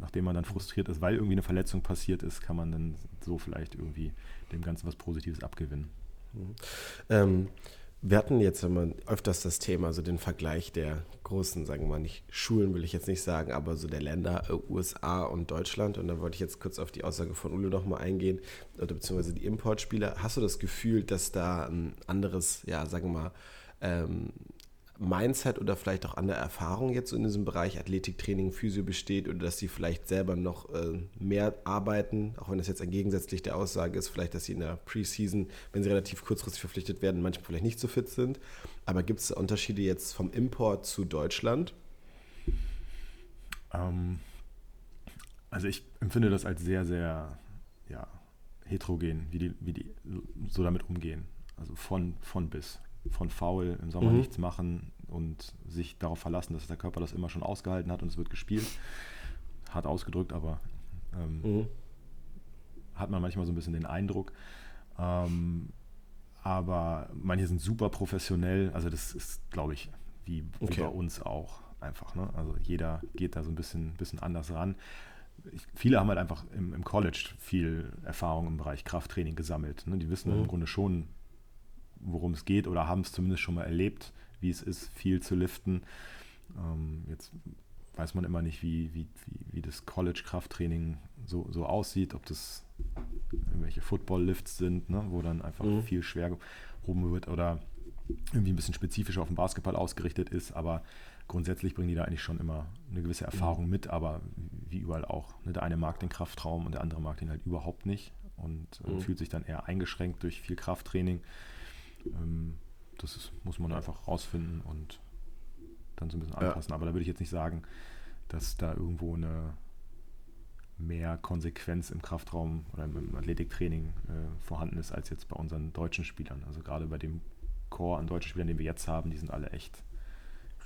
nachdem man dann frustriert ist, weil irgendwie eine Verletzung passiert ist, kann man dann so vielleicht irgendwie dem Ganzen was Positives abgewinnen. Mhm. Ähm, wir hatten jetzt immer öfters das Thema, so den Vergleich der großen, sagen wir mal nicht Schulen, will ich jetzt nicht sagen, aber so der Länder äh, USA und Deutschland. Und da wollte ich jetzt kurz auf die Aussage von Ulle nochmal eingehen, oder beziehungsweise die Importspieler. Hast du das Gefühl, dass da ein anderes, ja, sagen wir mal, ähm, Mindset oder vielleicht auch an der Erfahrung jetzt in diesem Bereich Athletiktraining, Physio besteht oder dass sie vielleicht selber noch äh, mehr arbeiten, auch wenn das jetzt entgegensätzlich der Aussage ist, vielleicht, dass sie in der Preseason, wenn sie relativ kurzfristig verpflichtet werden, manchmal vielleicht nicht so fit sind. Aber gibt es Unterschiede jetzt vom Import zu Deutschland? Ähm, also ich empfinde das als sehr, sehr ja, heterogen, wie die, wie die so damit umgehen. Also von, von bis von faul im Sommer mhm. nichts machen und sich darauf verlassen, dass der Körper das immer schon ausgehalten hat und es wird gespielt. Hart ausgedrückt, aber ähm, mhm. hat man manchmal so ein bisschen den Eindruck. Ähm, aber manche sind super professionell, also das ist, glaube ich, wie, okay. bei uns auch einfach. Ne? Also jeder geht da so ein bisschen, bisschen anders ran. Ich, viele haben halt einfach im, im, College viel Erfahrung im Bereich Krafttraining gesammelt. Ne? Die wissen mhm. im Grunde schon, worum es geht oder haben es zumindest schon mal erlebt, wie es ist, viel zu liften. Ähm, jetzt weiß man immer nicht, wie, wie, wie, wie das College-Krafttraining so, so aussieht, ob das irgendwelche Football-Lifts sind, ne, wo dann einfach mhm. viel schwer gehoben wird oder irgendwie ein bisschen spezifischer auf den Basketball ausgerichtet ist, aber grundsätzlich bringen die da eigentlich schon immer eine gewisse mhm. Erfahrung mit, aber wie überall auch. Ne, der eine mag den Kraftraum und der andere mag den halt überhaupt nicht und äh, mhm. fühlt sich dann eher eingeschränkt durch viel Krafttraining. Ähm, das ist, muss man einfach rausfinden und dann so ein bisschen anpassen. Ja. Aber da würde ich jetzt nicht sagen, dass da irgendwo eine mehr Konsequenz im Kraftraum oder im Athletiktraining äh, vorhanden ist als jetzt bei unseren deutschen Spielern. Also gerade bei dem Chor an deutschen Spielern, den wir jetzt haben, die sind alle echt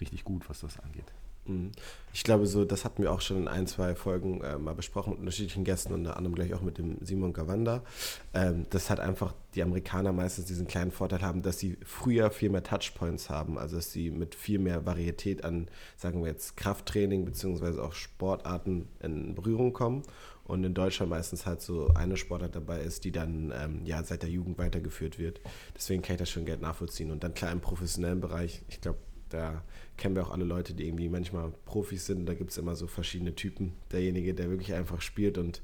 richtig gut, was das angeht. Mhm. Ich glaube, so, das hatten wir auch schon in ein, zwei Folgen äh, mal besprochen mit unterschiedlichen Gästen, unter anderem gleich auch mit dem Simon Gawanda. Ähm, dass halt einfach die Amerikaner meistens diesen kleinen Vorteil haben, dass sie früher viel mehr Touchpoints haben, also dass sie mit viel mehr Varietät an, sagen wir jetzt, Krafttraining beziehungsweise auch Sportarten in Berührung kommen. Und in Deutschland meistens halt so eine Sportart dabei ist, die dann ähm, ja seit der Jugend weitergeführt wird. Deswegen kann ich das schon Geld nachvollziehen. Und dann klar im professionellen Bereich, ich glaube, da kennen wir auch alle Leute, die irgendwie manchmal Profis sind. Da gibt es immer so verschiedene Typen. Derjenige, der wirklich einfach spielt und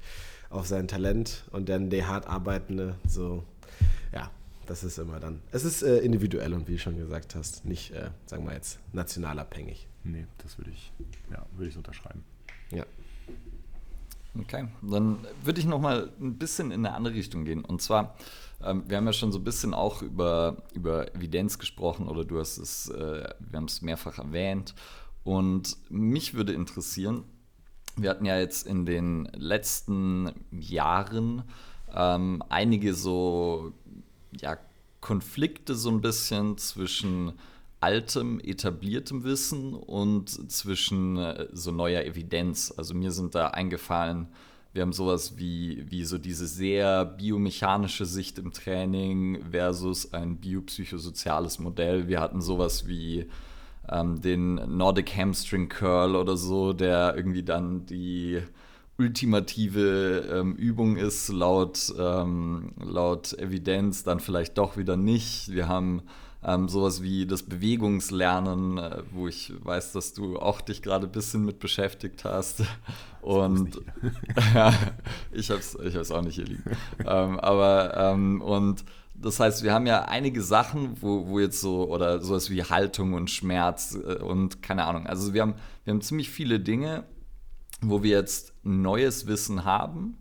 auf sein Talent und dann der hart arbeitende, so, ja, das ist immer dann. Es ist äh, individuell und wie du schon gesagt hast, nicht, äh, sagen wir jetzt, national abhängig. Nee, das würde ich, ja, würde ich so unterschreiben. Ja. Okay, dann würde ich nochmal ein bisschen in eine andere Richtung gehen. Und zwar, ähm, wir haben ja schon so ein bisschen auch über, über Evidenz gesprochen oder du hast es, äh, wir haben es mehrfach erwähnt. Und mich würde interessieren, wir hatten ja jetzt in den letzten Jahren ähm, einige so ja, Konflikte so ein bisschen zwischen altem, etabliertem Wissen und zwischen äh, so neuer Evidenz. Also mir sind da eingefallen, wir haben sowas wie, wie so diese sehr biomechanische Sicht im Training versus ein biopsychosoziales Modell. Wir hatten sowas wie ähm, den Nordic Hamstring Curl oder so, der irgendwie dann die ultimative ähm, Übung ist, laut, ähm, laut Evidenz, dann vielleicht doch wieder nicht. Wir haben ähm, sowas wie das Bewegungslernen, äh, wo ich weiß, dass du auch dich gerade ein bisschen mit beschäftigt hast. Und *laughs* ja, ich habe es ich auch nicht hier liegen. ähm, aber ähm, und das heißt, wir haben ja einige Sachen, wo, wo jetzt so, oder sowas wie Haltung und Schmerz äh, und keine Ahnung. Also wir haben, wir haben ziemlich viele Dinge, wo wir jetzt neues Wissen haben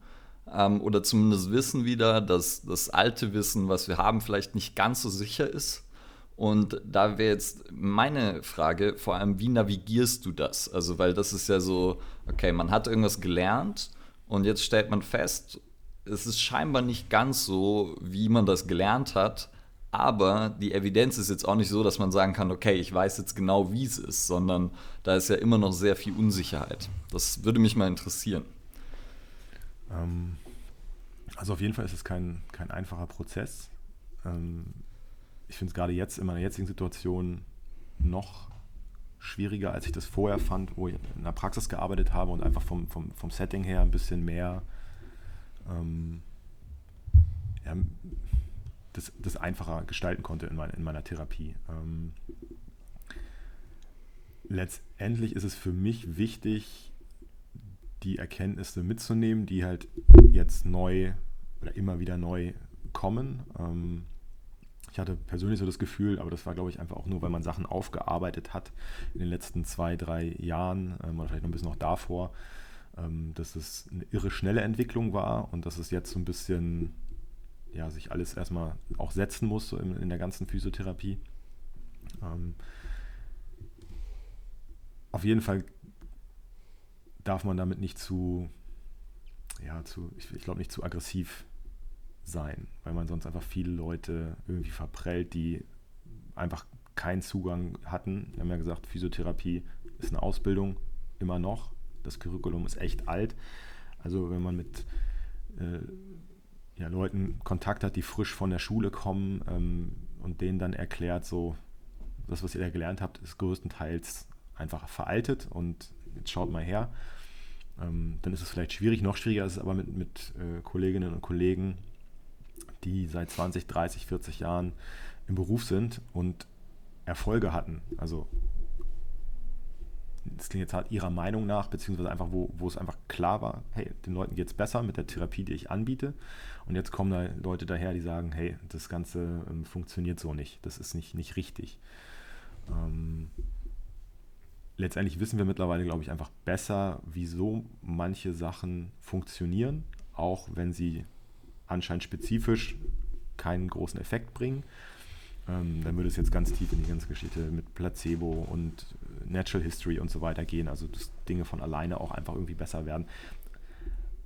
ähm, oder zumindest wissen wieder, dass das alte Wissen, was wir haben, vielleicht nicht ganz so sicher ist. Und da wäre jetzt meine Frage, vor allem, wie navigierst du das? Also, weil das ist ja so, okay, man hat irgendwas gelernt und jetzt stellt man fest, es ist scheinbar nicht ganz so, wie man das gelernt hat, aber die Evidenz ist jetzt auch nicht so, dass man sagen kann, okay, ich weiß jetzt genau, wie es ist, sondern da ist ja immer noch sehr viel Unsicherheit. Das würde mich mal interessieren. Ähm, also auf jeden Fall ist es kein, kein einfacher Prozess. Ich finde es gerade jetzt in meiner jetzigen Situation noch schwieriger, als ich das vorher fand, wo ich in der Praxis gearbeitet habe und einfach vom, vom, vom Setting her ein bisschen mehr ähm, ja, das, das einfacher gestalten konnte in, mein, in meiner Therapie. Ähm, letztendlich ist es für mich wichtig, die Erkenntnisse mitzunehmen, die halt jetzt neu oder immer wieder neu kommen. Ähm, ich hatte persönlich so das Gefühl, aber das war, glaube ich, einfach auch nur, weil man Sachen aufgearbeitet hat in den letzten zwei, drei Jahren ähm, oder vielleicht noch ein bisschen noch davor, ähm, dass es eine irre schnelle Entwicklung war und dass es jetzt so ein bisschen ja, sich alles erstmal auch setzen muss so in, in der ganzen Physiotherapie. Ähm, auf jeden Fall darf man damit nicht zu, ja, zu, ich, ich glaube nicht zu aggressiv sein, weil man sonst einfach viele Leute irgendwie verprellt, die einfach keinen Zugang hatten. Wir haben ja gesagt, Physiotherapie ist eine Ausbildung, immer noch. Das Curriculum ist echt alt. Also wenn man mit äh, ja, Leuten Kontakt hat, die frisch von der Schule kommen ähm, und denen dann erklärt, so, das, was ihr da gelernt habt, ist größtenteils einfach veraltet und jetzt schaut mal her. Ähm, dann ist es vielleicht schwierig, noch schwieriger ist es aber mit, mit äh, Kolleginnen und Kollegen, die seit 20, 30, 40 Jahren im Beruf sind und Erfolge hatten. Also das klingt jetzt halt ihrer Meinung nach, beziehungsweise einfach, wo, wo es einfach klar war, hey, den Leuten geht es besser mit der Therapie, die ich anbiete. Und jetzt kommen da Leute daher, die sagen, hey, das Ganze ähm, funktioniert so nicht, das ist nicht, nicht richtig. Ähm, letztendlich wissen wir mittlerweile, glaube ich, einfach besser, wieso manche Sachen funktionieren, auch wenn sie anscheinend spezifisch keinen großen Effekt bringen. Ähm, dann würde es jetzt ganz tief in die ganze Geschichte mit Placebo und äh, Natural History und so weiter gehen, also dass Dinge von alleine auch einfach irgendwie besser werden.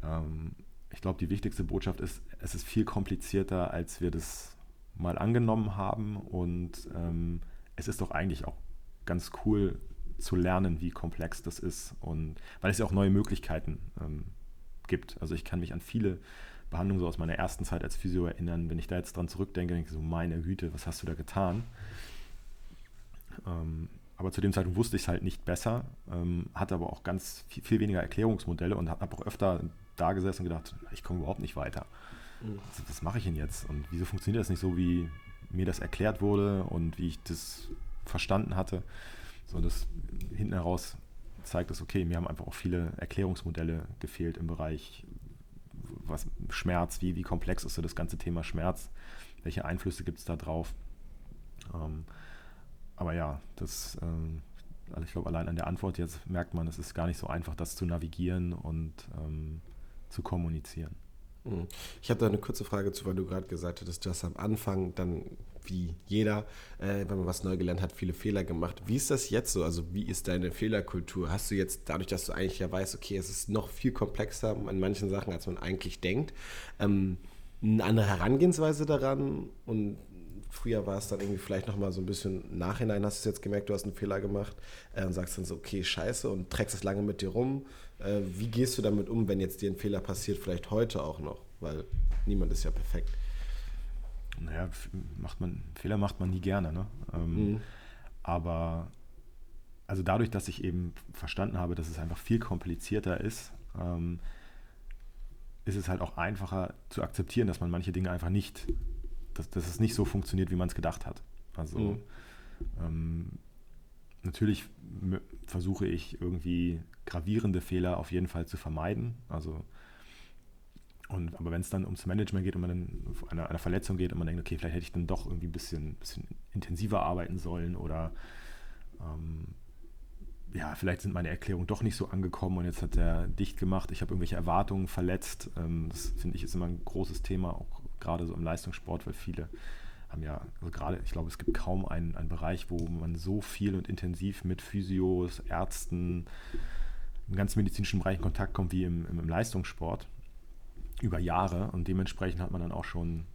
Ähm, ich glaube, die wichtigste Botschaft ist, es ist viel komplizierter, als wir das mal angenommen haben und ähm, es ist doch eigentlich auch ganz cool zu lernen, wie komplex das ist und weil es ja auch neue Möglichkeiten ähm, gibt. Also ich kann mich an viele Behandlung so aus meiner ersten Zeit als Physio erinnern. Wenn ich da jetzt dran zurückdenke, denke ich so, meine Güte, was hast du da getan? Ähm, aber zu dem Zeitpunkt wusste ich es halt nicht besser, ähm, hatte aber auch ganz viel, viel weniger Erklärungsmodelle und habe auch öfter da gesessen und gedacht, ich komme überhaupt nicht weiter. Was, was mache ich denn jetzt? Und wieso funktioniert das nicht so, wie mir das erklärt wurde und wie ich das verstanden hatte? So, das hinten heraus zeigt es, okay, mir haben einfach auch viele Erklärungsmodelle gefehlt im Bereich was Schmerz, wie, wie komplex ist so das ganze Thema Schmerz, welche Einflüsse gibt es da drauf. Ähm, aber ja, das, ähm, also ich glaube, allein an der Antwort jetzt merkt man, es ist gar nicht so einfach, das zu navigieren und ähm, zu kommunizieren. Mhm. Ich habe da eine kurze Frage zu, weil du gerade gesagt hattest, du hast am Anfang dann wie jeder, äh, wenn man was neu gelernt hat, viele Fehler gemacht. Wie ist das jetzt so? Also wie ist deine Fehlerkultur? Hast du jetzt, dadurch, dass du eigentlich ja weißt, okay, es ist noch viel komplexer an manchen Sachen, als man eigentlich denkt, ähm, eine andere Herangehensweise daran und früher war es dann irgendwie vielleicht nochmal so ein bisschen nachhinein, hast du jetzt gemerkt, du hast einen Fehler gemacht äh, und sagst dann so, okay, scheiße und trägst es lange mit dir rum. Äh, wie gehst du damit um, wenn jetzt dir ein Fehler passiert, vielleicht heute auch noch? Weil niemand ist ja perfekt naja, macht man, Fehler macht man nie gerne, ne? Ähm, mhm. Aber also dadurch, dass ich eben verstanden habe, dass es einfach viel komplizierter ist, ähm, ist es halt auch einfacher zu akzeptieren, dass man manche Dinge einfach nicht, dass, dass es nicht so funktioniert, wie man es gedacht hat. Also mhm. ähm, natürlich versuche ich irgendwie gravierende Fehler auf jeden Fall zu vermeiden. Also Und, aber wenn es dann ums Management geht und man dann auf eine, eine, Verletzung geht und man denkt, okay, vielleicht hätte ich dann doch irgendwie ein bisschen, bisschen intensiver arbeiten sollen oder ähm, ja, vielleicht sind meine Erklärungen doch nicht so angekommen und jetzt hat er dicht gemacht, ich habe irgendwelche Erwartungen verletzt. Ähm, das finde ich ist immer ein großes Thema, auch gerade so im Leistungssport, weil viele haben ja, also gerade, ich glaube, es gibt kaum einen, einen Bereich, wo man so viel und intensiv mit Physios, Ärzten, im ganzen medizinischen Bereich in Kontakt kommt wie im, im, Leistungssport über Jahre. Und dementsprechend hat man dann auch schon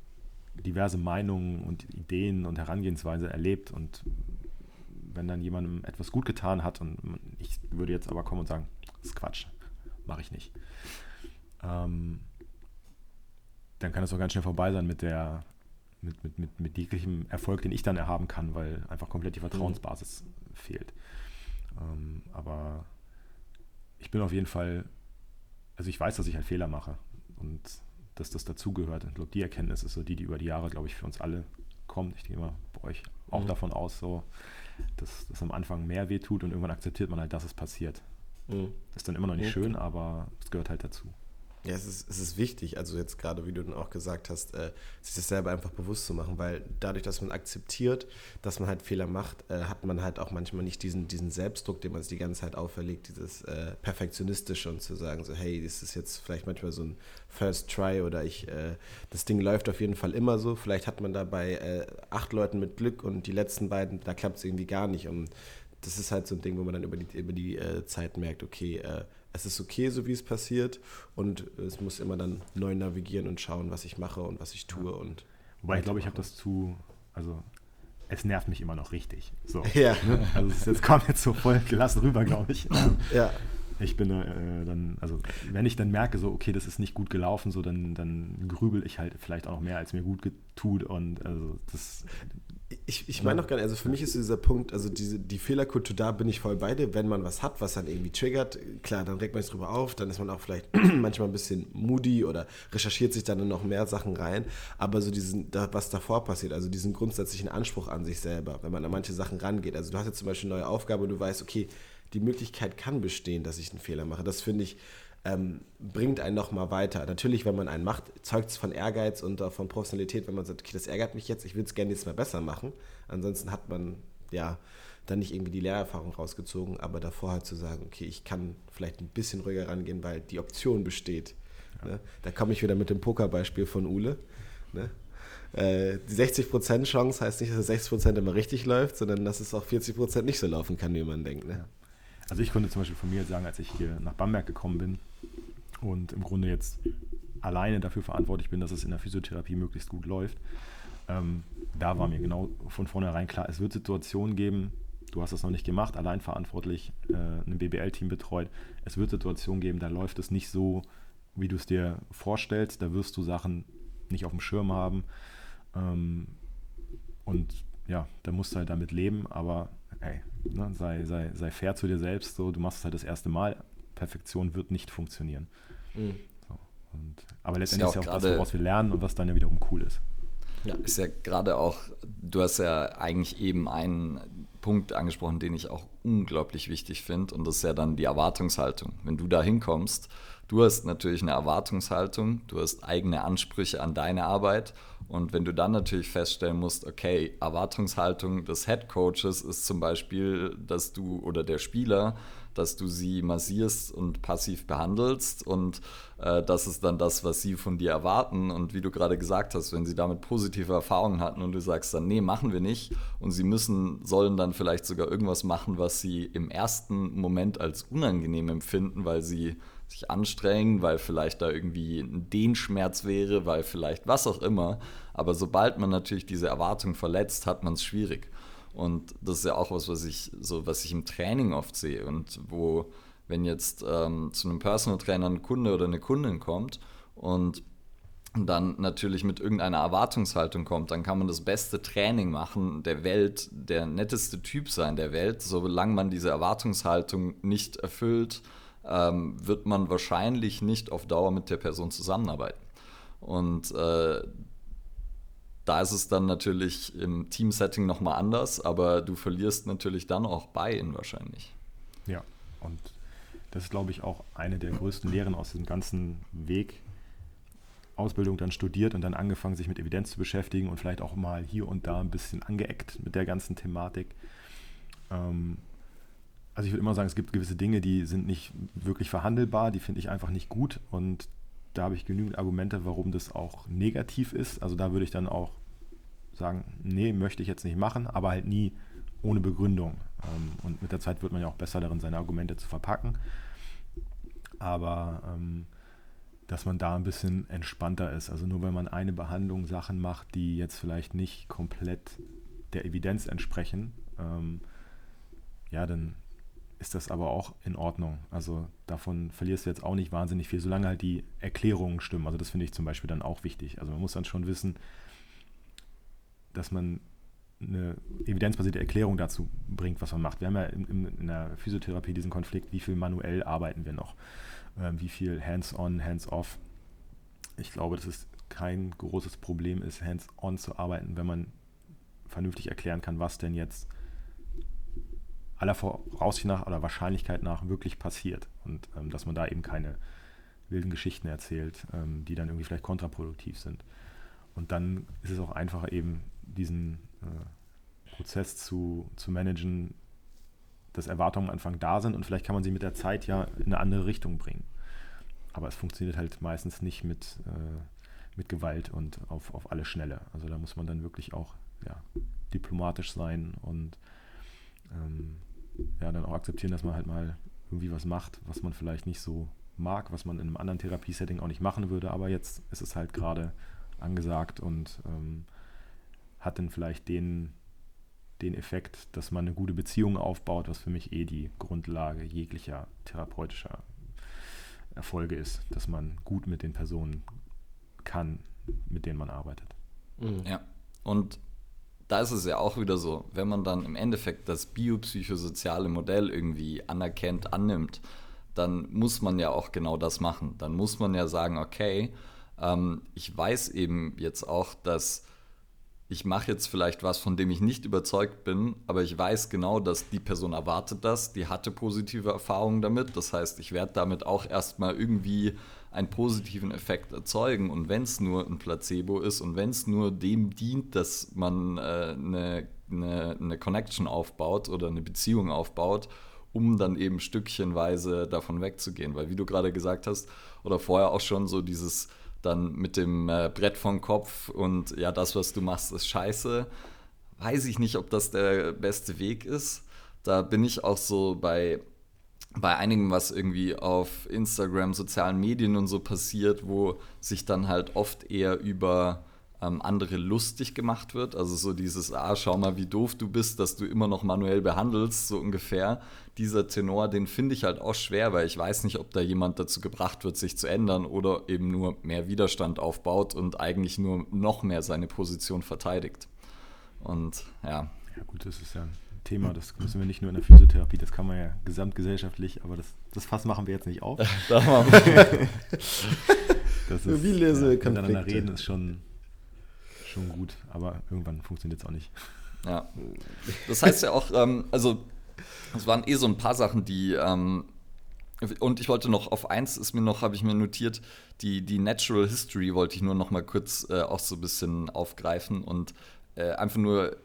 diverse Meinungen und Ideen und Herangehensweise erlebt. Und wenn dann jemandem etwas gut getan hat und ich würde jetzt aber kommen und sagen, das ist Quatsch, mache ich nicht, ähm, dann kann es auch ganz schnell vorbei sein mit der mit, mit, mit, mit jeglichem Erfolg, den ich dann erhaben kann, weil einfach komplett die Vertrauensbasis mhm. fehlt. Ähm, aber ich bin auf jeden Fall, also ich weiß, dass ich einen Fehler mache und dass das dazugehört. Ich glaube, die Erkenntnis ist so die, die über die Jahre, glaube ich, für uns alle kommt. Ich gehe immer bei euch auch mhm. davon aus, so, dass das am Anfang mehr wehtut und irgendwann akzeptiert man halt, dass es passiert. Mhm. Ist dann immer noch nicht mhm. schön, aber es gehört halt dazu. Ja, es ist, es ist wichtig, also jetzt gerade, wie du dann auch gesagt hast, äh, sich das selber einfach bewusst zu machen, weil dadurch, dass man akzeptiert, dass man halt Fehler macht, äh, hat man halt auch manchmal nicht diesen, diesen Selbstdruck, den man sich die ganze Zeit auferlegt, dieses äh, Perfektionistische und zu sagen, so, hey, das ist jetzt vielleicht manchmal so ein First Try oder ich, äh, das Ding läuft auf jeden Fall immer so. Vielleicht hat man da bei äh, acht Leuten mit Glück und die letzten beiden, da klappt es irgendwie gar nicht. Und das ist halt so ein Ding, wo man dann über die, über die äh, Zeit merkt, okay, es ist okay, so wie es passiert und es muss immer dann neu navigieren und schauen, was ich mache und was ich tue. Und Wobei ich glaube, ich habe das zu, also es nervt mich immer noch richtig. So. *laughs* Ja. Ne? Also es jetzt kommt jetzt so voll gelassen rüber, glaube ich. *laughs* Ja. Ich bin äh, dann, also wenn ich dann merke, so, okay, das ist nicht gut gelaufen, so, dann, dann grübel ich halt vielleicht auch noch mehr, als mir gut tut. Und also das ich, ich meine auch nicht, also für mich ist dieser Punkt, also diese, die Fehlerkultur, da bin ich voll bei dir. Wenn man was hat, was dann irgendwie triggert, klar, dann regt man sich drüber auf, dann ist man auch vielleicht *clears throat* manchmal ein bisschen moody oder recherchiert sich dann noch mehr Sachen rein. Aber so diesen, was davor passiert, also diesen grundsätzlichen Anspruch an sich selber, wenn man an manche Sachen rangeht. Also du hast jetzt zum Beispiel eine neue Aufgabe und du weißt, okay, die Möglichkeit kann bestehen, dass ich einen Fehler mache. Das finde ich, ähm, bringt einen nochmal weiter. Natürlich, wenn man einen macht, zeugt es von Ehrgeiz und auch von Professionalität, wenn man sagt, okay, das ärgert mich jetzt, ich würde es gerne jetzt mal besser machen. Ansonsten hat man ja dann nicht irgendwie die Lehrerfahrung rausgezogen, aber davor halt zu sagen, okay, ich kann vielleicht ein bisschen ruhiger rangehen, weil die Option besteht. Ja. Ne? Da komme ich wieder mit dem Pokerbeispiel von Ule. Ne? Äh, die 60% Chance heißt nicht, dass es 60% immer richtig läuft, sondern dass es auch 40% nicht so laufen kann, wie man denkt. Ne? Also ich konnte zum Beispiel von mir sagen, als ich hier nach Bamberg gekommen bin und im Grunde jetzt alleine dafür verantwortlich bin, dass es in der Physiotherapie möglichst gut läuft, ähm, da war mir genau von vornherein klar, es wird Situationen geben, du hast das noch nicht gemacht, allein verantwortlich äh, ein BBL-Team betreut, es wird Situationen geben, da läuft es nicht so, wie du es dir vorstellst, da wirst du Sachen nicht auf dem Schirm haben ähm, und ja, da musst du halt damit leben, aber ey, ne, sei, sei, sei fair zu dir selbst, so, du machst es halt das erste Mal, Perfektion wird nicht funktionieren. Mhm. So, und, aber letztendlich ist ja auch, ist ja auch das, woraus wir lernen und was dann ja wiederum cool ist. Ja, ist ja gerade auch, du hast ja eigentlich eben einen Punkt angesprochen, den ich auch unglaublich wichtig finde und das ist ja dann die Erwartungshaltung. Wenn du da hinkommst, du hast natürlich eine Erwartungshaltung, du hast eigene Ansprüche an deine Arbeit und wenn du dann natürlich feststellen musst, okay, Erwartungshaltung des Head Coaches ist zum Beispiel, dass du oder der Spieler, dass du sie massierst und passiv behandelst und äh, das ist dann das, was sie von dir erwarten und wie du gerade gesagt hast, wenn sie damit positive Erfahrungen hatten und du sagst dann, nee, machen wir nicht und sie müssen, sollen dann vielleicht sogar irgendwas machen, was sie im ersten Moment als unangenehm empfinden, weil sie sich anstrengen, weil vielleicht da irgendwie ein Dehnschmerz wäre, weil vielleicht was auch immer. Aber sobald man natürlich diese Erwartung verletzt, hat man es schwierig. Und das ist ja auch was, was ich so, was ich im Training oft sehe und wo, wenn jetzt ähm, zu einem Personal Trainer ein Kunde oder eine Kundin kommt und dann natürlich mit irgendeiner Erwartungshaltung kommt, dann kann man das beste Training machen der Welt, der netteste Typ sein der Welt, solange man diese Erwartungshaltung nicht erfüllt ähm, wird man wahrscheinlich nicht auf Dauer mit der Person zusammenarbeiten. Und äh, da ist es dann natürlich im Teamsetting nochmal anders, aber du verlierst natürlich dann auch Buy-in wahrscheinlich. Ja, und das ist, glaube ich, auch eine der größten Lehren aus diesem ganzen Weg, Ausbildung dann studiert und dann angefangen, sich mit Evidenz zu beschäftigen und vielleicht auch mal hier und da ein bisschen angeeckt mit der ganzen Thematik. Ähm, also ich würde immer sagen, es gibt gewisse Dinge, die sind nicht wirklich verhandelbar, die finde ich einfach nicht gut und da habe ich genügend Argumente, warum das auch negativ ist. Also da würde ich dann auch sagen, nee, möchte ich jetzt nicht machen, aber halt nie ohne Begründung. Ähm, und mit der Zeit wird man ja auch besser darin, seine Argumente zu verpacken. Aber ähm, dass man da ein bisschen entspannter ist. Also nur wenn man eine Behandlung Sachen macht, die jetzt vielleicht nicht komplett der Evidenz entsprechen, ähm, ja, dann ist das aber auch in Ordnung. Also davon verlierst du jetzt auch nicht wahnsinnig viel, solange halt die Erklärungen stimmen. Also das finde ich zum Beispiel dann auch wichtig. Also man muss dann schon wissen, dass man eine evidenzbasierte Erklärung dazu bringt, was man macht. Wir haben ja in, in der Physiotherapie diesen Konflikt, wie viel manuell arbeiten wir noch, ähm, wie viel hands-on, hands-off. Ich glaube, dass es kein großes Problem ist, hands-on zu arbeiten, wenn man vernünftig erklären kann, was denn jetzt aller Voraussicht nach oder Wahrscheinlichkeit nach wirklich passiert. Und ähm, dass man da eben keine wilden Geschichten erzählt, ähm, die dann irgendwie vielleicht kontraproduktiv sind. Und dann ist es auch einfacher, eben diesen äh, Prozess zu, zu managen, dass Erwartungen am Anfang da sind und vielleicht kann man sie mit der Zeit ja in eine andere Richtung bringen. Aber es funktioniert halt meistens nicht mit, äh, mit Gewalt und auf, auf alle Schnelle. Also da muss man dann wirklich auch ja, diplomatisch sein und ähm, ja, dann auch akzeptieren, dass man halt mal irgendwie was macht, was man vielleicht nicht so mag, was man in einem anderen Therapiesetting auch nicht machen würde, aber jetzt ist es halt gerade angesagt und ähm, hat dann vielleicht den, den Effekt, dass man eine gute Beziehung aufbaut, was für mich eh die Grundlage jeglicher therapeutischer Erfolge ist, dass man gut mit den Personen kann, mit denen man arbeitet. Mhm. Ja, und da ist es ja auch wieder so, wenn man dann im Endeffekt das biopsychosoziale Modell irgendwie anerkennt, annimmt, dann muss man ja auch genau das machen. Dann muss man ja sagen, okay, ähm, ich weiß eben jetzt auch, dass ich mache jetzt vielleicht was, von dem ich nicht überzeugt bin, aber ich weiß genau, dass die Person erwartet das, die hatte positive Erfahrungen damit. Das heißt, ich werde damit auch erstmal irgendwie einen positiven Effekt erzeugen. Und wenn es nur ein Placebo ist und wenn es nur dem dient, dass man äh, eine, eine, Connection aufbaut oder eine Beziehung aufbaut, um dann eben stückchenweise davon wegzugehen. Weil wie du gerade gesagt hast, oder vorher auch schon so dieses dann mit dem äh, Brett vom Kopf und ja, das, was du machst, ist scheiße. Weiß ich nicht, ob das der beste Weg ist. Da bin ich auch so bei bei einigen, was irgendwie auf Instagram, sozialen Medien und so passiert, wo sich dann halt oft eher über ähm, andere lustig gemacht wird. Also so dieses, ah, schau mal, wie doof du bist, dass du immer noch manuell behandelst, so ungefähr. Dieser Tenor, den finde ich halt auch schwer, weil ich weiß nicht, ob da jemand dazu gebracht wird, sich zu ändern oder eben nur mehr Widerstand aufbaut und eigentlich nur noch mehr seine Position verteidigt. Und ja. Ja gut, das ist ja Thema. Das müssen wir nicht nur in der Physiotherapie, das kann man ja gesamtgesellschaftlich, aber das, das Fass machen wir jetzt nicht auf. *laughs* das *laughs* ist, Wie lese ja, miteinander reden ist schon, schon gut, aber irgendwann funktioniert es auch nicht. Ja. Das heißt ja auch, ähm, also es waren eh so ein paar Sachen, die ähm, und ich wollte noch auf eins ist mir noch, habe ich mir notiert, die, die Natural History wollte ich nur noch mal kurz äh, auch so ein bisschen aufgreifen und äh, einfach nur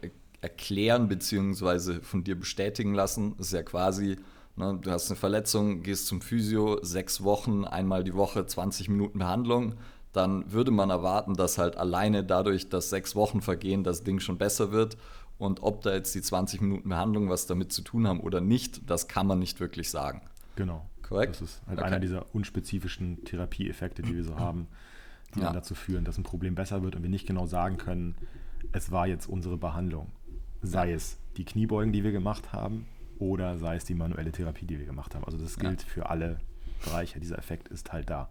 erklären bzw. von dir bestätigen lassen. Das ist ja quasi, ne, du hast eine Verletzung, gehst zum Physio, sechs Wochen, einmal die Woche 20 Minuten Behandlung. Dann würde man erwarten, dass halt alleine dadurch, dass sechs Wochen vergehen, das Ding schon besser wird. Und ob da jetzt die 20 Minuten Behandlung was damit zu tun haben oder nicht, das kann man nicht wirklich sagen. Genau. Korrekt? Das ist halt okay. einer dieser unspezifischen Therapieeffekte, die wir so haben, die ja. dann dazu führen, dass ein Problem besser wird und wir nicht genau sagen können, es war jetzt unsere Behandlung sei es die Kniebeugen, die wir gemacht haben, oder sei es die manuelle Therapie, die wir gemacht haben. Also das gilt ja. für alle Bereiche. Dieser Effekt ist halt da.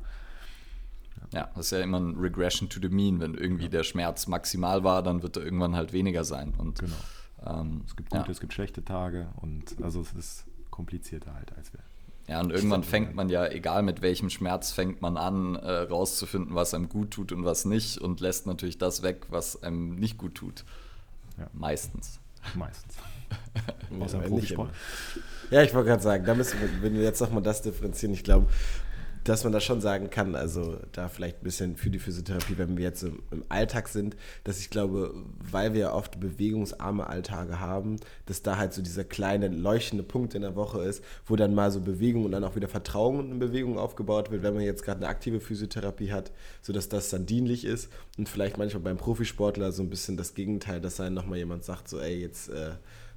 Ja. ja, das ist ja immer ein Regression to the mean. Wenn irgendwie ja. der Schmerz maximal war, dann wird er irgendwann halt weniger sein. Und, genau. Ähm, es gibt gute, es gibt schlechte Tage und also es ist komplizierter halt als wir. Ja, und irgendwann fängt man ja, egal mit welchem Schmerz, fängt man an, äh, rauszufinden, was einem gut tut und was nicht und lässt natürlich das weg, was einem nicht gut tut. Ja. Meistens. Meistens. *laughs* Außer ja, Profisport. Ja, ich wollte gerade sagen, da müssen wir, wenn wir jetzt nochmal das differenzieren, ich glaube, dass man da schon sagen kann, also da vielleicht ein bisschen für die Physiotherapie, wenn wir jetzt im, im Alltag sind, dass ich glaube, weil wir oft bewegungsarme Alltage haben, dass da halt so dieser kleine leuchtende Punkt in der Woche ist, wo dann mal so Bewegung und dann auch wieder Vertrauen in Bewegung aufgebaut wird, wenn man jetzt gerade eine aktive Physiotherapie hat, sodass das dann dienlich ist und vielleicht manchmal beim Profisportler so ein bisschen das Gegenteil, dass dann nochmal jemand sagt, so ey, jetzt äh,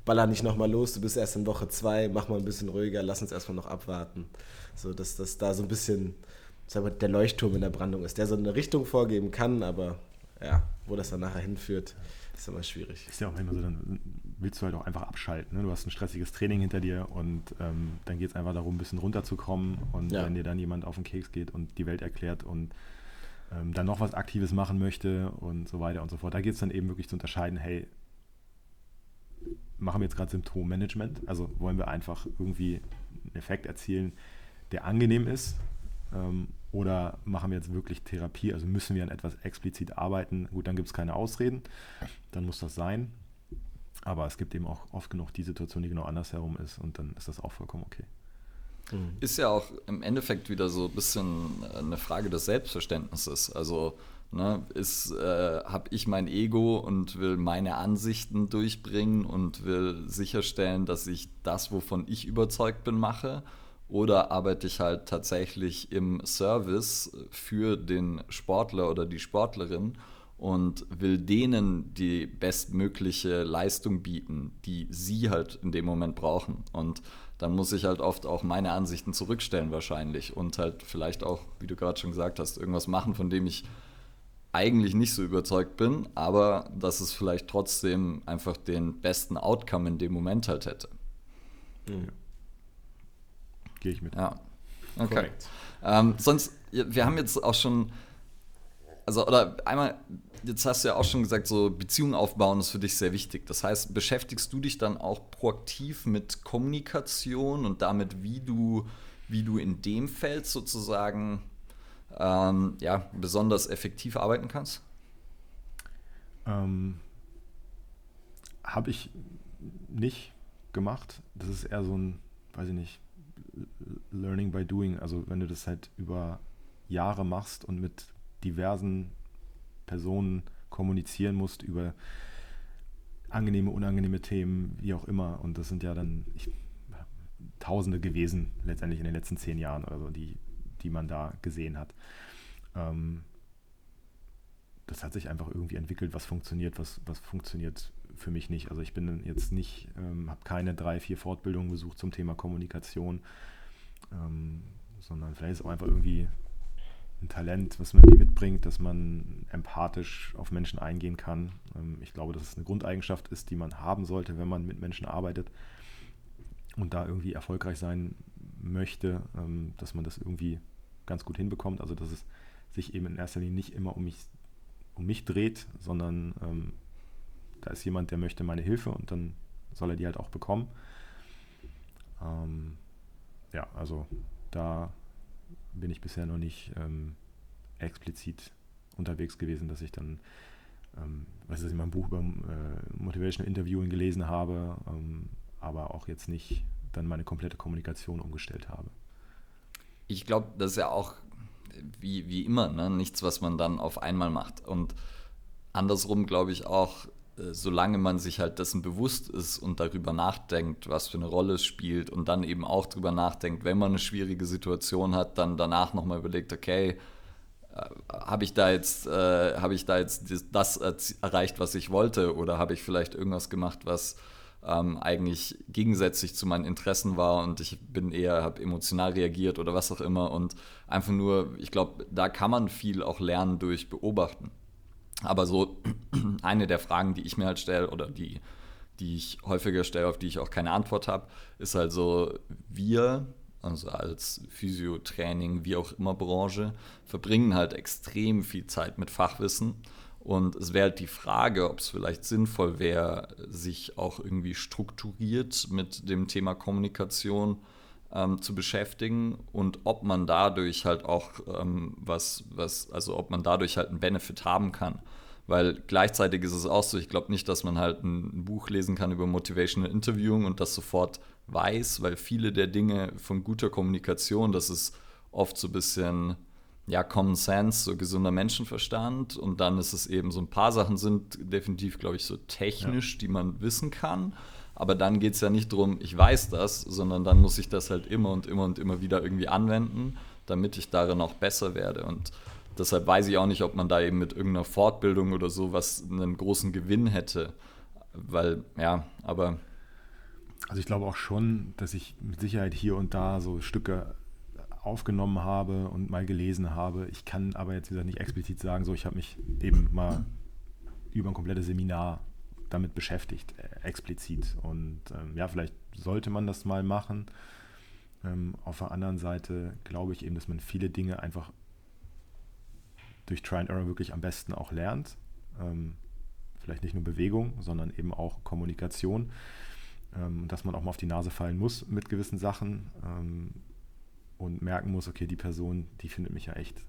baller nicht nochmal los, du bist erst in Woche zwei, mach mal ein bisschen ruhiger, lass uns erstmal noch abwarten. So, dass das da so ein bisschen sagen wir, der Leuchtturm in der Brandung ist, der so eine Richtung vorgeben kann, aber ja, wo das dann nachher hinführt, ist immer schwierig. Ist ja auch immer so, dann willst du halt auch einfach abschalten. Ne? Du hast ein stressiges Training hinter dir und ähm, dann geht es einfach darum, ein bisschen runterzukommen und ja. wenn dir dann jemand auf den Keks geht und die Welt erklärt und ähm, dann noch was Aktives machen möchte und so weiter und so fort, da geht es dann eben wirklich zu unterscheiden, hey, machen wir jetzt gerade Symptommanagement? Also wollen wir einfach irgendwie einen Effekt erzielen, der angenehm ist? Ähm, oder machen wir jetzt wirklich Therapie? Also müssen wir an etwas explizit arbeiten? Gut, dann gibt es keine Ausreden. Dann muss das sein. Aber es gibt eben auch oft genug die Situation, die genau andersherum ist. Und dann ist das auch vollkommen okay. Mhm. Ist ja auch im Endeffekt wieder so ein bisschen eine Frage des Selbstverständnisses. Also ne, äh, habe ich mein Ego und will meine Ansichten durchbringen und will sicherstellen, dass ich das, wovon ich überzeugt bin, mache oder arbeite ich halt tatsächlich im Service für den Sportler oder die Sportlerin und will denen die bestmögliche Leistung bieten, die sie halt in dem Moment brauchen. Und dann muss ich halt oft auch meine Ansichten zurückstellen wahrscheinlich und halt vielleicht auch, wie du gerade schon gesagt hast, irgendwas machen, von dem ich eigentlich nicht so überzeugt bin, aber dass es vielleicht trotzdem einfach den besten Outcome in dem Moment halt hätte. Mhm. Gehe ich mit. Ja. Okay. Ähm, sonst, wir haben jetzt auch schon, also, oder einmal, jetzt hast du ja auch schon gesagt, so Beziehungen aufbauen ist für dich sehr wichtig. Das heißt, beschäftigst du dich dann auch proaktiv mit Kommunikation und damit, wie du, wie du in dem Feld sozusagen ähm, ja, besonders effektiv arbeiten kannst? Ähm, Habe ich nicht gemacht. Das ist eher so ein, weiß ich nicht, Learning by Doing. Also wenn du das halt über Jahre machst und mit diversen Personen kommunizieren musst über angenehme, unangenehme Themen, wie auch immer. Und das sind ja dann ich, Tausende gewesen, letztendlich in den letzten zehn Jahren oder so, die, die man da gesehen hat. Ähm, das hat sich einfach irgendwie entwickelt, was funktioniert, was, was funktioniert für mich nicht. Also ich bin jetzt nicht, ähm, habe keine drei, vier Fortbildungen besucht zum Thema Kommunikation, ähm, sondern vielleicht ist auch einfach irgendwie ein Talent, was man mitbringt, dass man empathisch auf Menschen eingehen kann. Ähm, ich glaube, dass es eine Grundeigenschaft ist, die man haben sollte, wenn man mit Menschen arbeitet und da irgendwie erfolgreich sein möchte, ähm, dass man das irgendwie ganz gut hinbekommt. Also dass es sich eben in erster Linie nicht immer um mich, um mich dreht, sondern ähm, da ist jemand, der möchte meine Hilfe und dann soll er die halt auch bekommen. Ähm, ja, also da bin ich bisher noch nicht ähm, explizit unterwegs gewesen, dass ich dann, ähm, was ich in meinem Buch über äh, Motivational Interviewing gelesen habe, ähm, aber auch jetzt nicht dann meine komplette Kommunikation umgestellt habe. Ich glaube, das ist ja auch wie, wie immer, ne? nichts, was man dann auf einmal macht. Und andersrum glaube ich auch, solange man sich halt dessen bewusst ist und darüber nachdenkt, was für eine Rolle es spielt und dann eben auch darüber nachdenkt, wenn man eine schwierige Situation hat, dann danach nochmal überlegt, okay, äh, habe ich da jetzt, äh, habe ich da jetzt das erreicht, was ich wollte, oder habe ich vielleicht irgendwas gemacht, was ähm, eigentlich gegensätzlich zu meinen Interessen war und ich bin eher, habe emotional reagiert oder was auch immer und einfach nur, ich glaube, da kann man viel auch lernen durch Beobachten. Aber so *clears throat* eine der Fragen, die ich mir halt stelle oder die, die ich häufiger stelle, auf die ich auch keine Antwort habe, ist halt so, wir, also als Physiotraining, wie auch immer Branche, verbringen halt extrem viel Zeit mit Fachwissen. Und es wäre halt die Frage, ob es vielleicht sinnvoll wäre, sich auch irgendwie strukturiert mit dem Thema Kommunikation ähm, zu beschäftigen und ob man dadurch halt auch ähm, was, was, also ob man dadurch halt einen Benefit haben kann. Weil gleichzeitig ist es auch so, ich glaube nicht, dass man halt ein Buch lesen kann über Motivational Interviewing und das sofort weiß, weil viele der Dinge von guter Kommunikation, das ist oft so ein bisschen ja, Common Sense, so gesunder Menschenverstand. Und dann ist es eben so ein paar Sachen sind definitiv, glaube ich, so technisch, ja. die man wissen kann. Aber dann geht es ja nicht darum, ich weiß das, sondern dann muss ich das halt immer und immer und immer wieder irgendwie anwenden, damit ich darin auch besser werde. Und deshalb weiß ich auch nicht, ob man da eben mit irgendeiner Fortbildung oder so was einen großen Gewinn hätte. Weil, ja, aber. Also ich glaube auch schon, dass ich mit Sicherheit hier und da so Stücke aufgenommen habe und mal gelesen habe. Ich kann aber jetzt wieder nicht explizit sagen, so ich habe mich eben mal über ein komplettes Seminar damit beschäftigt, äh, explizit. Und ähm, ja, vielleicht sollte man das mal machen. Ähm, auf der anderen Seite glaube ich eben, dass man viele Dinge einfach durch Try and Error wirklich am besten auch lernt. Ähm, vielleicht nicht nur Bewegung, sondern eben auch Kommunikation. Ähm, dass man auch mal auf die Nase fallen muss mit gewissen Sachen ähm, und merken muss, okay, die Person, die findet mich ja echt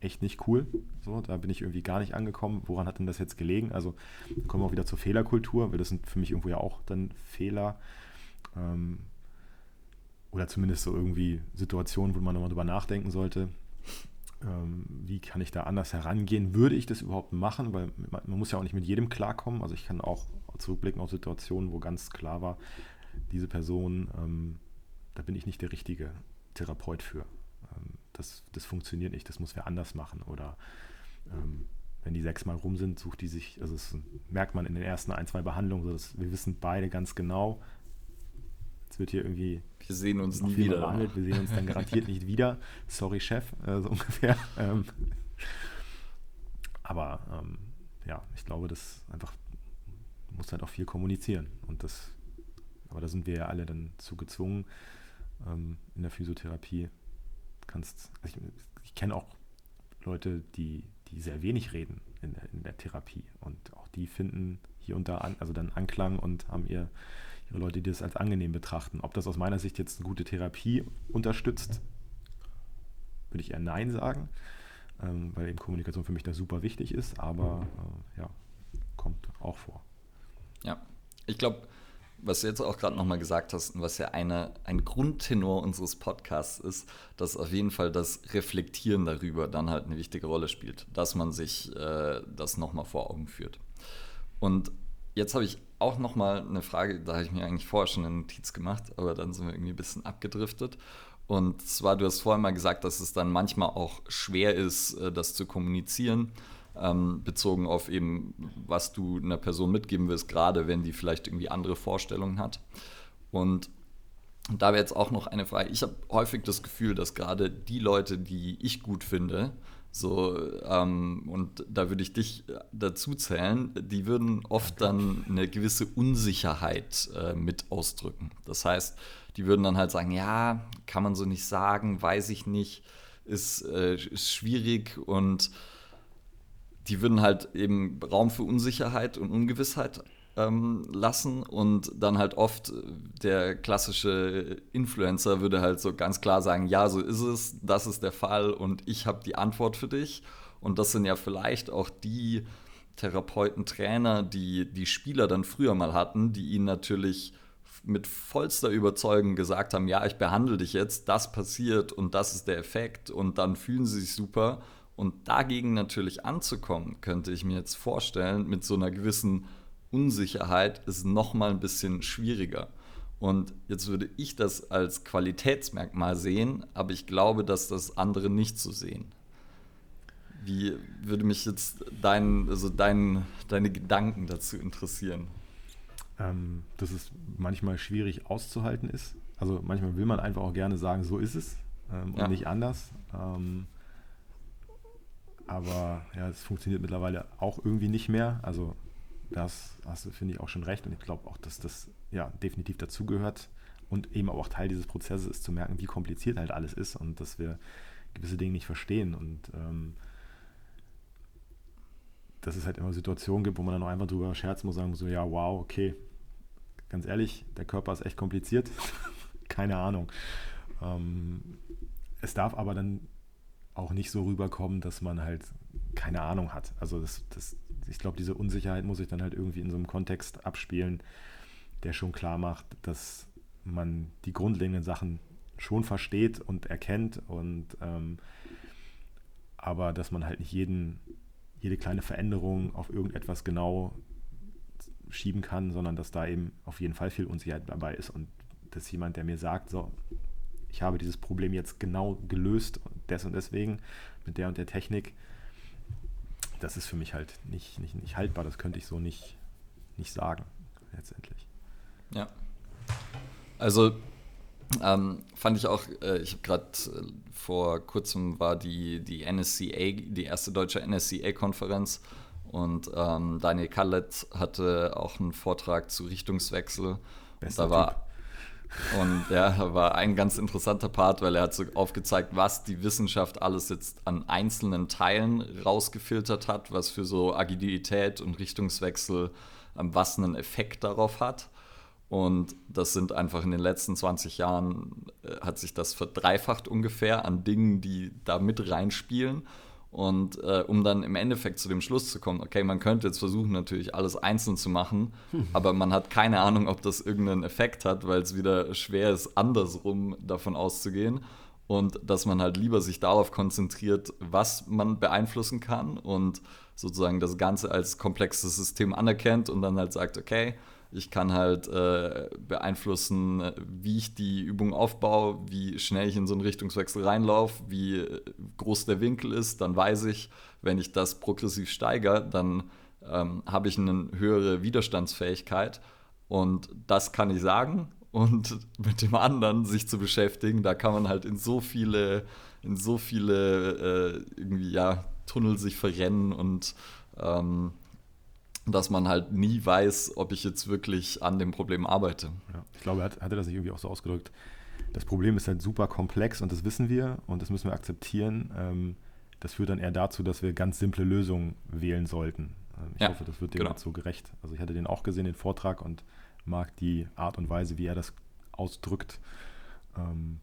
echt nicht cool. So, da bin ich irgendwie gar nicht angekommen. Woran hat denn das jetzt gelegen? Also kommen wir auch wieder zur Fehlerkultur, weil das sind für mich irgendwo ja auch dann Fehler. Ähm, oder zumindest so irgendwie Situationen, wo man nochmal drüber nachdenken sollte. Ähm, wie kann ich da anders herangehen? Würde ich das überhaupt machen? Weil man, man, muss ja auch nicht mit jedem klarkommen. Also ich kann auch zurückblicken auf Situationen, wo ganz klar war, diese Person, ähm, da bin ich nicht der richtige Therapeut für. Das, das funktioniert nicht, das muss wer anders machen. Oder ähm, wenn die sechsmal rum sind, sucht die sich, also das merkt man in den ersten ein, zwei Behandlungen, so dass wir wissen beide ganz genau, es wird hier irgendwie. Wir sehen uns nie wieder. Behandelt. Wir sehen uns dann garantiert nicht wieder. Sorry, Chef, äh, so *laughs* ungefähr. Ähm, aber ähm, ja, ich glaube, das einfach muss halt auch viel kommunizieren. Und das, aber da sind wir ja alle dann zu gezwungen ähm, in der Physiotherapie kannst, also ich, ich kenne auch Leute, die, die sehr wenig reden in der, in der Therapie und auch die finden hier und da an, also dann Anklang und haben ihr, ihre Leute, die das als angenehm betrachten. Ob das aus meiner Sicht jetzt eine gute Therapie unterstützt, würde ich eher Nein sagen, ähm, weil eben Kommunikation für mich da super wichtig ist, aber äh, ja, kommt auch vor. Ja, ich glaube, was du jetzt auch gerade nochmal gesagt hast und was ja eine, ein Grundtenor unseres Podcasts ist, dass auf jeden Fall das Reflektieren darüber dann halt eine wichtige Rolle spielt, dass man sich äh, das nochmal vor Augen führt. Und jetzt habe ich auch nochmal eine Frage, da habe ich mir eigentlich vorher schon eine Notiz gemacht, aber dann sind wir irgendwie ein bisschen abgedriftet. Und zwar, du hast vorher mal gesagt, dass es dann manchmal auch schwer ist, äh, das zu kommunizieren ähm, bezogen auf eben, was du einer Person mitgeben willst, gerade wenn die vielleicht irgendwie andere Vorstellungen hat. Und da wäre jetzt auch noch eine Frage. Ich habe häufig das Gefühl, dass gerade die Leute, die ich gut finde, so, ähm, und da würde ich dich dazu zählen, die würden oft dann eine gewisse Unsicherheit äh, mit ausdrücken. Das heißt, die würden dann halt sagen, ja, kann man so nicht sagen, weiß ich nicht, ist, äh, ist schwierig und die würden halt eben Raum für Unsicherheit und Ungewissheit ähm, lassen und dann halt oft der klassische Influencer würde halt so ganz klar sagen, ja, so ist es, das ist der Fall und ich habe die Antwort für dich. Und das sind ja vielleicht auch die Therapeuten, Trainer, die die Spieler dann früher mal hatten, die ihnen natürlich mit vollster Überzeugung gesagt haben, ja, ich behandle dich jetzt, das passiert und das ist der Effekt und dann fühlen sie sich super und dagegen natürlich anzukommen, könnte ich mir jetzt vorstellen, mit so einer gewissen Unsicherheit ist noch mal ein bisschen schwieriger. Und jetzt würde ich das als Qualitätsmerkmal sehen, aber ich glaube, dass das andere nicht so sehen. Wie würde mich jetzt dein, also dein, deine Gedanken dazu interessieren? Ähm, dass es manchmal schwierig auszuhalten ist. Also manchmal will man einfach auch gerne sagen, so ist es ähm, und ja. nicht anders. Ähm, aber ja, es funktioniert mittlerweile auch irgendwie nicht mehr. Also das hast du, finde ich, auch schon recht. Und ich glaube auch, dass das ja definitiv dazugehört und eben auch Teil dieses Prozesses ist, zu merken, wie kompliziert halt alles ist und dass wir gewisse Dinge nicht verstehen. Und ähm, dass es halt immer Situationen gibt, wo man dann auch einfach drüber scherzen muss, sagen so, ja, wow, okay, ganz ehrlich, der Körper ist echt kompliziert. *laughs* Keine Ahnung. Ähm, es darf aber dann auch nicht so rüberkommen, dass man halt keine Ahnung hat. Also das, das, ich glaube, diese Unsicherheit muss ich dann halt irgendwie in so einem Kontext abspielen, der schon klar macht, dass man die grundlegenden Sachen schon versteht und erkennt und ähm, aber dass man halt nicht jeden, jede kleine Veränderung auf irgendetwas genau schieben kann, sondern dass da eben auf jeden Fall viel Unsicherheit dabei ist und dass jemand, der mir sagt, so, ich habe dieses Problem jetzt genau gelöst, des und deswegen, mit der und der Technik, das ist für mich halt nicht, nicht, nicht haltbar. Das könnte ich so nicht, nicht sagen, letztendlich. Ja. Also ähm, fand ich auch, äh, ich habe gerade äh, vor kurzem war die, die NSCA, die erste deutsche NSCA-Konferenz und ähm, Daniel Kallett hatte auch einen Vortrag zu Richtungswechsel. Bester und da war und ja, war ein ganz interessanter Part, weil er hat so aufgezeigt, was die Wissenschaft alles jetzt an einzelnen Teilen rausgefiltert hat, was für so Agilität und Richtungswechsel ähm, was einen Effekt darauf hat. Und das sind einfach in den letzten 20 Jahren, äh, hat sich das verdreifacht ungefähr an Dingen, die da mit reinspielen. Und äh, um dann im Endeffekt zu dem Schluss zu kommen, okay, man könnte jetzt versuchen, natürlich alles einzeln zu machen, hm. *laughs* aber man hat keine Ahnung, ob das irgendeinen Effekt hat, weil es wieder schwer ist, andersrum davon auszugehen. Und dass man halt lieber sich darauf konzentriert, was man beeinflussen kann und sozusagen das Ganze als komplexes System anerkennt und dann halt sagt, okay, ich kann halt äh, beeinflussen, wie ich die Übung aufbaue, wie schnell ich in so einen Richtungswechsel reinlaufe, wie groß der Winkel ist. Dann weiß ich, wenn ich das progressiv steigere, dann ähm, habe ich eine höhere Widerstandsfähigkeit. Und das kann ich sagen. Und *laughs* mit dem anderen sich zu beschäftigen, da kann man halt in so viele, in so viele äh, irgendwie ja Tunnel sich verrennen und ähm, dass man halt nie weiß, ob ich jetzt wirklich an dem Problem arbeite. Ja, ich glaube, er hat, hatte das nicht irgendwie auch so ausgedrückt. Das Problem ist halt super komplex und das wissen wir und das müssen wir akzeptieren. Ähm, das führt dann eher dazu, dass wir ganz simple Lösungen wählen sollten. Ähm, ich ja, hoffe, das wird dem genau. dazu gerecht. Also ich hatte den auch gesehen, den Vortrag und mag die Art und Weise, wie er das ausdrückt. Ähm,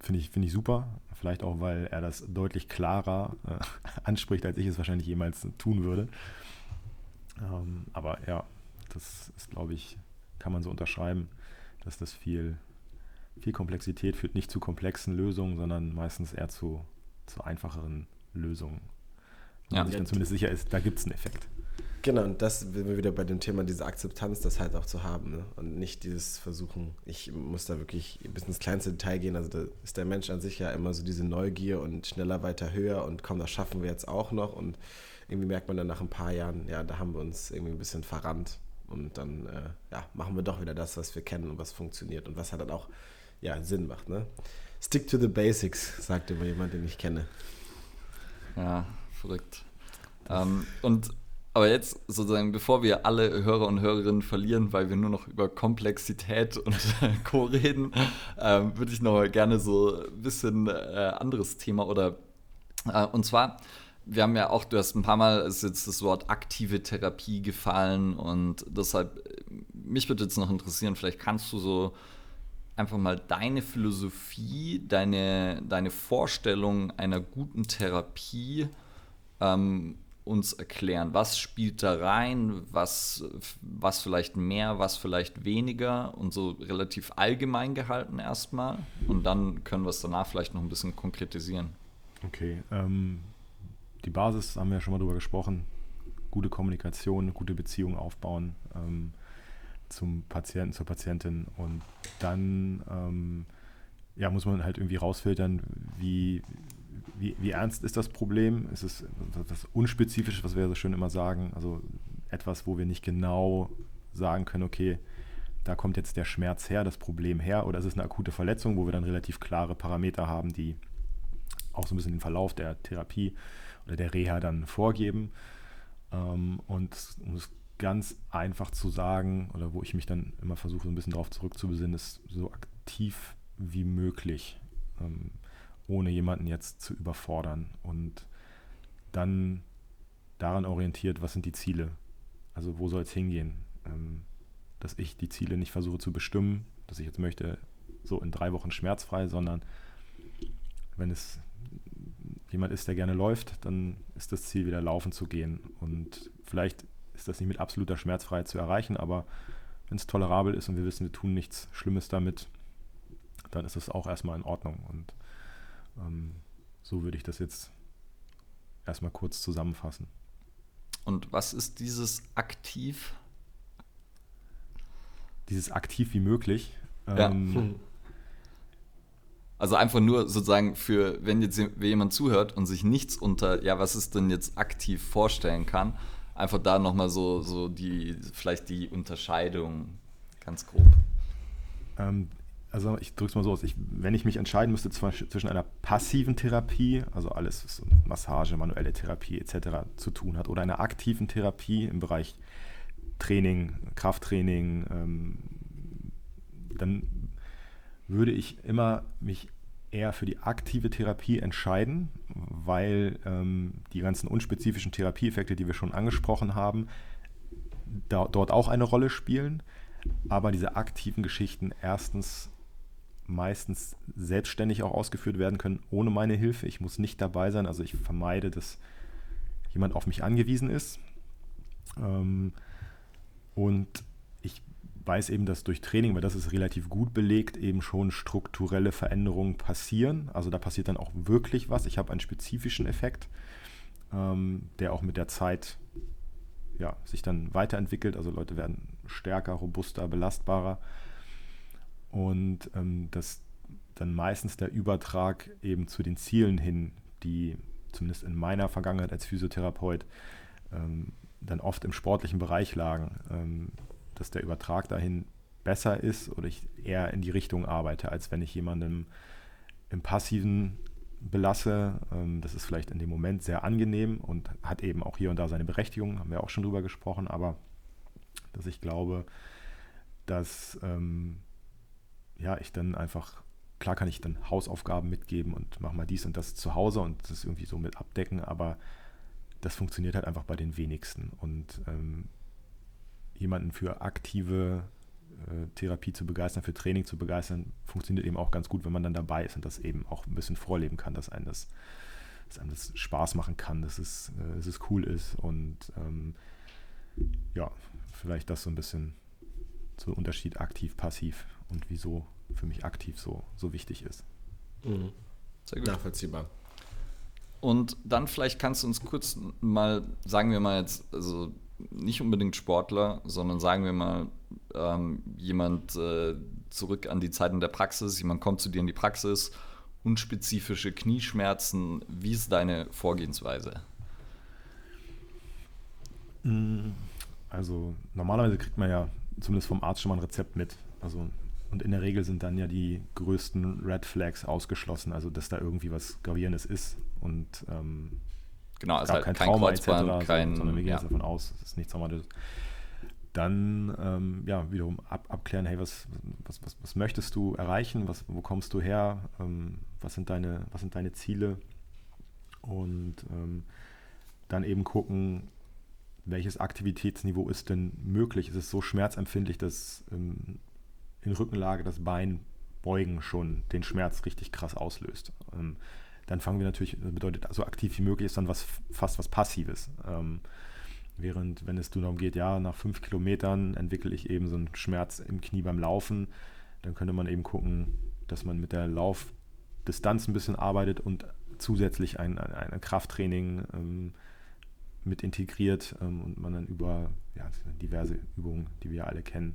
Finde ich, find ich super. Vielleicht auch, weil er das deutlich klarer äh, *laughs* anspricht, als ich es wahrscheinlich jemals tun würde. Ähm, aber ja, das ist, glaube ich, kann man so unterschreiben, dass das viel, viel Komplexität führt, nicht zu komplexen Lösungen, sondern meistens eher zu, zu einfacheren Lösungen. Wenn ja, man sich dann zumindest sicher ist, da gibt es einen Effekt. Genau, und das sind wir wieder bei dem Thema, diese Akzeptanz, das halt auch zu haben. Ne? Und nicht dieses Versuchen, ich muss da wirklich bis ins kleinste Detail gehen. Also da ist der Mensch an sich ja immer so diese Neugier und schneller, weiter, höher und komm, das schaffen wir jetzt auch noch. Und irgendwie merkt man dann nach ein paar Jahren, ja, da haben wir uns irgendwie ein bisschen verrannt. Und dann äh, ja, machen wir doch wieder das, was wir kennen und was funktioniert und was halt dann auch ja, Sinn macht. Ne? Stick to the basics, sagt immer jemand, den ich kenne. Ja, verrückt. Ähm, und aber jetzt sozusagen, bevor wir alle Hörer und Hörerinnen verlieren, weil wir nur noch über Komplexität und *laughs* Co. reden, ähm, würde ich noch gerne so ein bisschen äh, anderes Thema oder äh, und zwar, wir haben ja auch, du hast ein paar Mal ist jetzt das Wort aktive Therapie gefallen und deshalb, mich würde jetzt noch interessieren, vielleicht kannst du so einfach mal deine Philosophie, deine, deine Vorstellung einer guten Therapie ähm, uns erklären? Was spielt da rein? Was, was vielleicht mehr, was vielleicht weniger? Und so relativ allgemein gehalten erstmal. Und dann können wir es danach vielleicht noch ein bisschen konkretisieren. Okay. Ähm, die Basis haben wir ja schon mal drüber gesprochen. Gute Kommunikation, gute Beziehung aufbauen ähm, zum Patienten, zur Patientin. Und dann ähm, ja, muss man halt irgendwie rausfiltern, wie, wie, wie ernst ist das Problem? Ist es etwas Unspezifisches, was wir so schön immer sagen? Also etwas, wo wir nicht genau sagen können, okay, da kommt jetzt der Schmerz her, das Problem her, oder ist es eine akute Verletzung, wo wir dann relativ klare Parameter haben, die auch so ein bisschen den Verlauf der Therapie oder der Reha dann vorgeben. Ähm, und um es ganz einfach zu sagen, oder wo ich mich dann immer versuche, ein bisschen darauf zurückzubesinnen, ist so aktiv wie möglich. Ohne jemanden jetzt zu überfordern und dann daran orientiert, was sind die Ziele? Also wo soll es hingehen? Ähm, dass ich die Ziele nicht versuche zu bestimmen, dass ich jetzt möchte, so in drei Wochen schmerzfrei, sondern wenn es jemand ist, der gerne läuft, dann ist das Ziel, wieder laufen zu gehen. Und vielleicht ist das nicht mit absoluter Schmerzfreiheit zu erreichen, aber wenn es tolerabel ist und wir wissen, wir tun nichts Schlimmes damit, dann ist das auch erstmal in Ordnung. Und so würde ich das jetzt erstmal kurz zusammenfassen. Und was ist dieses aktiv? Dieses aktiv wie möglich. Ja. Ähm, Also einfach nur sozusagen für, wenn jetzt jemand zuhört und sich nichts unter, ja, was ist denn jetzt aktiv vorstellen kann, einfach da nochmal so, so die, vielleicht die Unterscheidung ganz grob. Ähm, also ich drücke es mal so aus, ich, wenn ich mich entscheiden müsste zwischen einer passiven Therapie, also alles, was Massage, manuelle Therapie etc. zu tun hat, oder einer aktiven Therapie im Bereich Training, Krafttraining, ähm, dann würde ich immer mich eher für die aktive Therapie entscheiden, weil ähm, die ganzen unspezifischen Therapieeffekte, die wir schon angesprochen haben, da, dort auch eine Rolle spielen. Aber diese aktiven Geschichten erstens meistens selbstständig auch ausgeführt werden können, ohne meine Hilfe. Ich muss nicht dabei sein, also ich vermeide, dass jemand auf mich angewiesen ist. Ähm, und ich weiß eben, dass durch Training, weil das ist relativ gut belegt, eben schon strukturelle Veränderungen passieren. Also da passiert dann auch wirklich was. Ich habe einen spezifischen Effekt, ähm, der auch mit der Zeit ja, sich dann weiterentwickelt. Also Leute werden stärker, robuster, belastbarer. Und ähm, dass dann meistens der Übertrag eben zu den Zielen hin, die zumindest in meiner Vergangenheit als Physiotherapeut ähm, dann oft im sportlichen Bereich lagen, ähm, dass der Übertrag dahin besser ist oder ich eher in die Richtung arbeite, als wenn ich jemandem im passiven belasse. Ähm, das ist vielleicht in dem Moment sehr angenehm und hat eben auch hier und da seine Berechtigung, haben wir auch schon drüber gesprochen, aber dass ich glaube, dass ähm, ja, ich dann einfach, klar kann ich dann Hausaufgaben mitgeben und mache mal dies und das zu Hause und das irgendwie so mit abdecken, aber das funktioniert halt einfach bei den wenigsten. Und ähm, jemanden für aktive äh, Therapie zu begeistern, für Training zu begeistern, funktioniert eben auch ganz gut, wenn man dann dabei ist und das eben auch ein bisschen vorleben kann, dass einem das, dass einem das Spaß machen kann, dass es, äh, dass es cool ist und ähm, ja, vielleicht das so ein bisschen so Unterschied aktiv, passiv und wieso für mich aktiv so, so wichtig ist. Mhm. Sehr gut. Nachvollziehbar. Und dann vielleicht kannst du uns kurz mal, sagen wir mal jetzt, also nicht unbedingt Sportler, sondern sagen wir mal ähm, jemand äh, zurück an die Zeiten der Praxis, jemand kommt zu dir in die Praxis, unspezifische Knieschmerzen, wie ist deine Vorgehensweise? Also normalerweise kriegt man ja zumindest vom Arzt schon mal ein Rezept mit. Also und in der Regel sind dann ja die größten Red Flags ausgeschlossen, also dass da irgendwie was Gravierendes ist und ähm, genau, es halt kein, kein Trauma Kreuzband, etc., kein, sondern wir gehen ja. jetzt davon aus, es ist nichts Traumatisches. Dann ähm, ja wiederum ab, abklären, hey, was, was, was, was möchtest du erreichen, was, wo kommst du her, ähm, was, sind deine, was sind deine Ziele und ähm, dann eben gucken, welches Aktivitätsniveau ist denn möglich? Ist es so schmerzempfindlich, dass ähm, in Rückenlage das Bein beugen schon den Schmerz richtig krass auslöst? Ähm, dann fangen wir natürlich, das bedeutet so aktiv wie möglich ist dann was fast was Passives. Ähm, während wenn es darum geht, ja, nach fünf Kilometern entwickle ich eben so einen Schmerz im Knie beim Laufen, dann könnte man eben gucken, dass man mit der Laufdistanz ein bisschen arbeitet und zusätzlich ein, ein, ein Krafttraining ähm, mit integriert ähm, und man dann über ja, diverse Übungen, die wir alle kennen,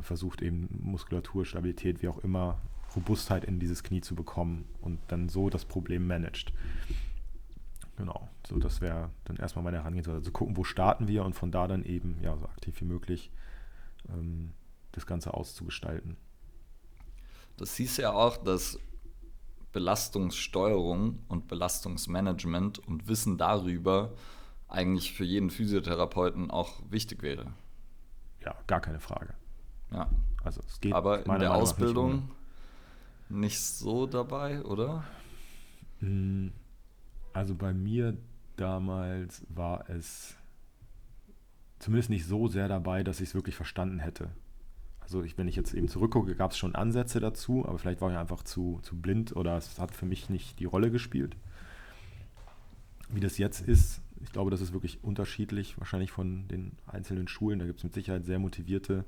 versucht eben Muskulatur, Stabilität, wie auch immer, Robustheit in dieses Knie zu bekommen und dann so das Problem managt. Genau, so das wäre dann erstmal meine Herangehensweise. Also gucken, wo starten wir und von da dann eben ja so aktiv wie möglich ähm, das Ganze auszugestalten. Das hieß ja auch, dass Belastungssteuerung und Belastungsmanagement und Wissen darüber eigentlich für jeden Physiotherapeuten auch wichtig wäre. Ja, gar keine Frage. Ja. Also es geht Aber in der Meinung nicht Ausbildung ohne. nicht, so dabei, oder? Mm, Also bei mir damals war es zumindest nicht so sehr dabei, dass ich es wirklich verstanden hätte. Also ich, wenn ich jetzt eben zurückgucke, gab es schon Ansätze dazu, aber vielleicht war ich einfach zu, zu blind oder es hat für mich nicht die Rolle gespielt. Wie das jetzt ist, ich glaube, das ist wirklich unterschiedlich, wahrscheinlich von den einzelnen Schulen. Da gibt es mit Sicherheit sehr motivierte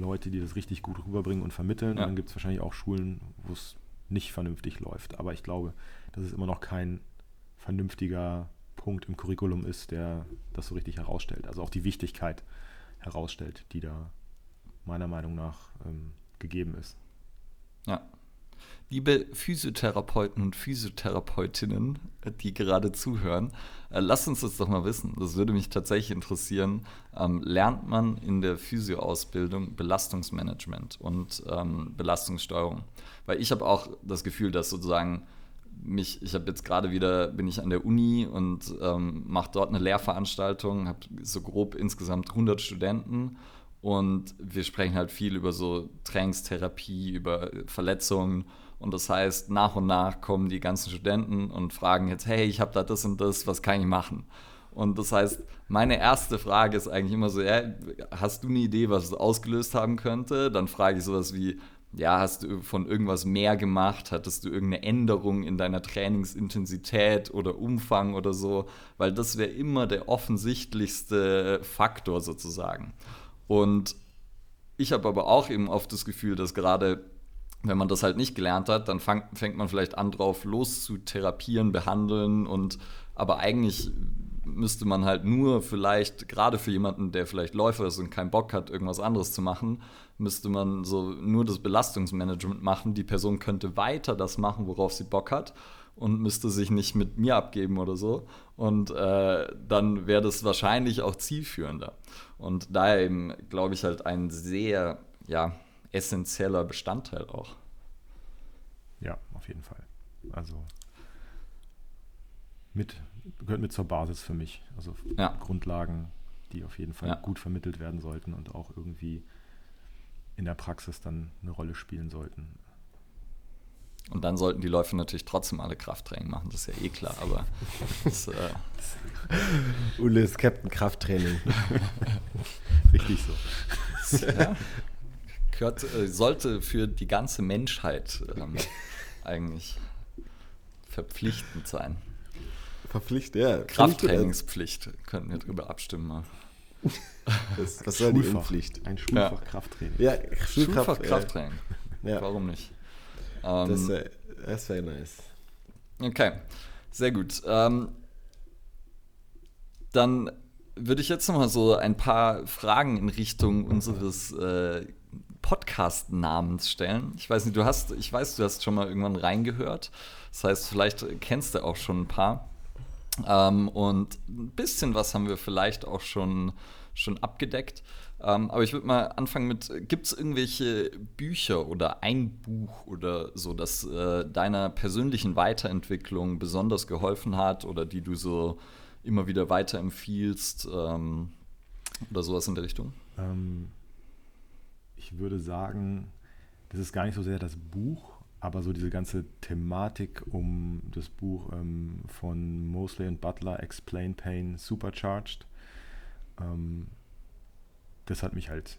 Leute, die das richtig gut rüberbringen und vermitteln. Ja. Und dann gibt es wahrscheinlich auch Schulen, wo es nicht vernünftig läuft. Aber ich glaube, dass es immer noch kein vernünftiger Punkt im Curriculum ist, der das so richtig herausstellt. Also auch die Wichtigkeit herausstellt, die da meiner Meinung nach ähm, gegeben ist. Ja. Liebe Physiotherapeuten und Physiotherapeutinnen, die gerade zuhören, äh, lasst uns das doch mal wissen. Das würde mich tatsächlich interessieren. Ähm, lernt man in der Physioausbildung Belastungsmanagement und ähm, Belastungssteuerung? Weil ich habe auch das Gefühl, dass sozusagen mich, ich habe jetzt gerade wieder, bin ich an der Uni und ähm, mache dort eine Lehrveranstaltung, habe so grob insgesamt 100 Studenten und wir sprechen halt viel über so Trainingstherapie, über Verletzungen. Und das heißt, nach und nach kommen die ganzen Studenten und fragen jetzt, hey, ich habe da das und das, was kann ich machen? Und das heißt, meine erste Frage ist eigentlich immer so, ja, hast du eine Idee, was es ausgelöst haben könnte? Dann frage ich sowas wie, ja, hast du von irgendwas mehr gemacht? Hattest du irgendeine Änderung in deiner Trainingsintensität oder Umfang oder so? Weil das wäre immer der offensichtlichste Faktor sozusagen. Und ich habe aber auch eben oft das Gefühl, dass gerade wenn man das halt nicht gelernt hat, dann fang, fängt man vielleicht an drauf los zu therapieren, behandeln und aber eigentlich müsste man halt nur vielleicht, gerade für jemanden, der vielleicht Läufer ist und keinen Bock hat, irgendwas anderes zu machen, müsste man so nur das Belastungsmanagement machen. Die Person könnte weiter das machen, worauf sie Bock hat und müsste sich nicht mit mir abgeben oder so. Und äh, dann wäre das wahrscheinlich auch zielführender. Und daher eben, glaube ich, halt ein sehr, ja, essentieller Bestandteil auch. Ja, auf jeden Fall. Also mit, gehört mit zur Basis für mich. Also Ja. Grundlagen, die auf jeden Fall Ja. gut vermittelt werden sollten und auch irgendwie in der Praxis dann eine Rolle spielen sollten. Und dann sollten die Läufer natürlich trotzdem alle Krafttraining machen, das ist ja eh klar, aber das, äh, Ulle ist Captain Krafttraining. *laughs* Richtig so. ja, gehört, äh, sollte für die ganze Menschheit ähm, eigentlich verpflichtend sein. Verpflichtet, ja. Krafttrainingspflicht, könnten wir drüber abstimmen. mal. Das, die Schulfach. Impfpflicht? Ein Schulfach Krafttraining. Ja, Schulfach Schulkraft, Krafttraining, Ja, ja. warum nicht? Ähm, Das wäre wär nice. Okay, sehr gut. Ähm, dann würde ich jetzt noch mal so ein paar Fragen in Richtung unseres äh, Podcast-Namens stellen. Ich weiß nicht, du hast, ich weiß, du hast schon mal irgendwann reingehört. Das heißt, vielleicht kennst du auch schon ein paar. Ähm, und ein bisschen was haben wir vielleicht auch schon, schon abgedeckt. Ähm, aber ich würde mal anfangen mit, gibt es irgendwelche Bücher oder ein Buch oder so, das äh, deiner persönlichen Weiterentwicklung besonders geholfen hat oder die du so immer wieder weiterempfiehlst ähm, oder sowas in der Richtung? Ähm, ich würde sagen, das ist gar nicht so sehr das Buch, aber so diese ganze Thematik um das Buch ähm, von Mosley und Butler, Explain Pain Supercharged. Ähm, das hat mich halt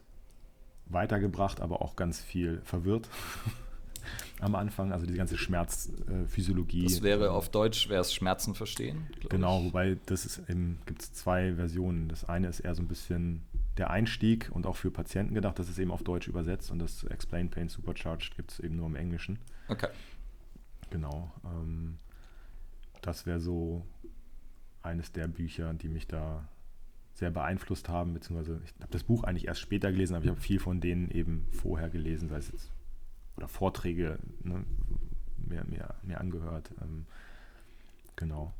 weitergebracht, aber auch ganz viel verwirrt *laughs* am Anfang. Also die ganze Schmerzphysiologie. Das wäre auf Deutsch, wäre es Schmerzen verstehen? Genau, ich. wobei das ist gibt es zwei Versionen. Das eine ist eher so ein bisschen der Einstieg und auch für Patienten gedacht, das ist eben auf Deutsch übersetzt und das Explain Pain Supercharged gibt es eben nur im Englischen. Okay. Genau. Ähm, das wäre so eines der Bücher, die mich da sehr beeinflusst haben, beziehungsweise ich habe das Buch eigentlich erst später gelesen, aber ich habe viel von denen eben vorher gelesen, sei es jetzt oder Vorträge ne, mehr, mehr, mehr angehört. Ähm, genau.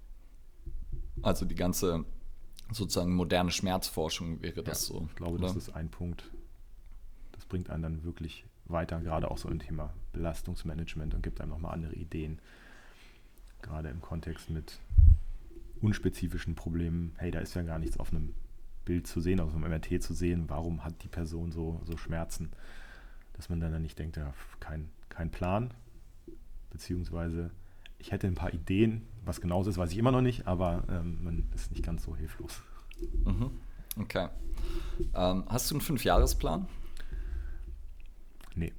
Also die ganze sozusagen moderne Schmerzforschung wäre das Ja, so. Ich glaube, oder? das ist ein Punkt, das bringt einen dann wirklich weiter, gerade auch so im Thema Belastungsmanagement und gibt einem nochmal andere Ideen. Gerade im Kontext mit unspezifischen Problemen. Hey, da ist ja gar nichts auf einem Bild zu sehen, auf einem MRT zu sehen. Warum hat die Person so, so Schmerzen? Dass man dann nicht denkt, ja, kein, kein Plan. Beziehungsweise, ich hätte ein paar Ideen. Was genau es ist, weiß ich immer noch nicht, aber ähm, man ist nicht ganz so hilflos. Mhm. Okay. Ähm, hast du einen Fünfjahresplan? Nee.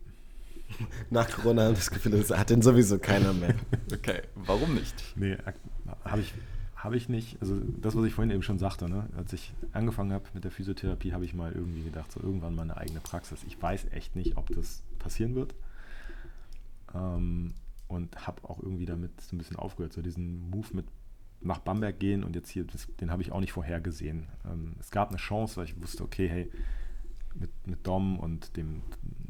*laughs* Nach Corona haben das Gefühl, das hat den sowieso keiner mehr. Okay. Warum nicht? Nee, habe ich, habe ich nicht. Also das, was ich vorhin eben schon sagte, ne? als ich angefangen habe mit der Physiotherapie, habe ich mal irgendwie gedacht, so irgendwann mal eine eigene Praxis. Ich weiß echt nicht, ob das passieren wird. Ähm, und habe auch irgendwie damit so ein bisschen aufgehört, so diesen Move mit nach Bamberg gehen und jetzt hier, das, den habe ich auch nicht vorhergesehen. Ähm, es gab eine Chance, weil ich wusste, okay, hey, mit, mit Dom und dem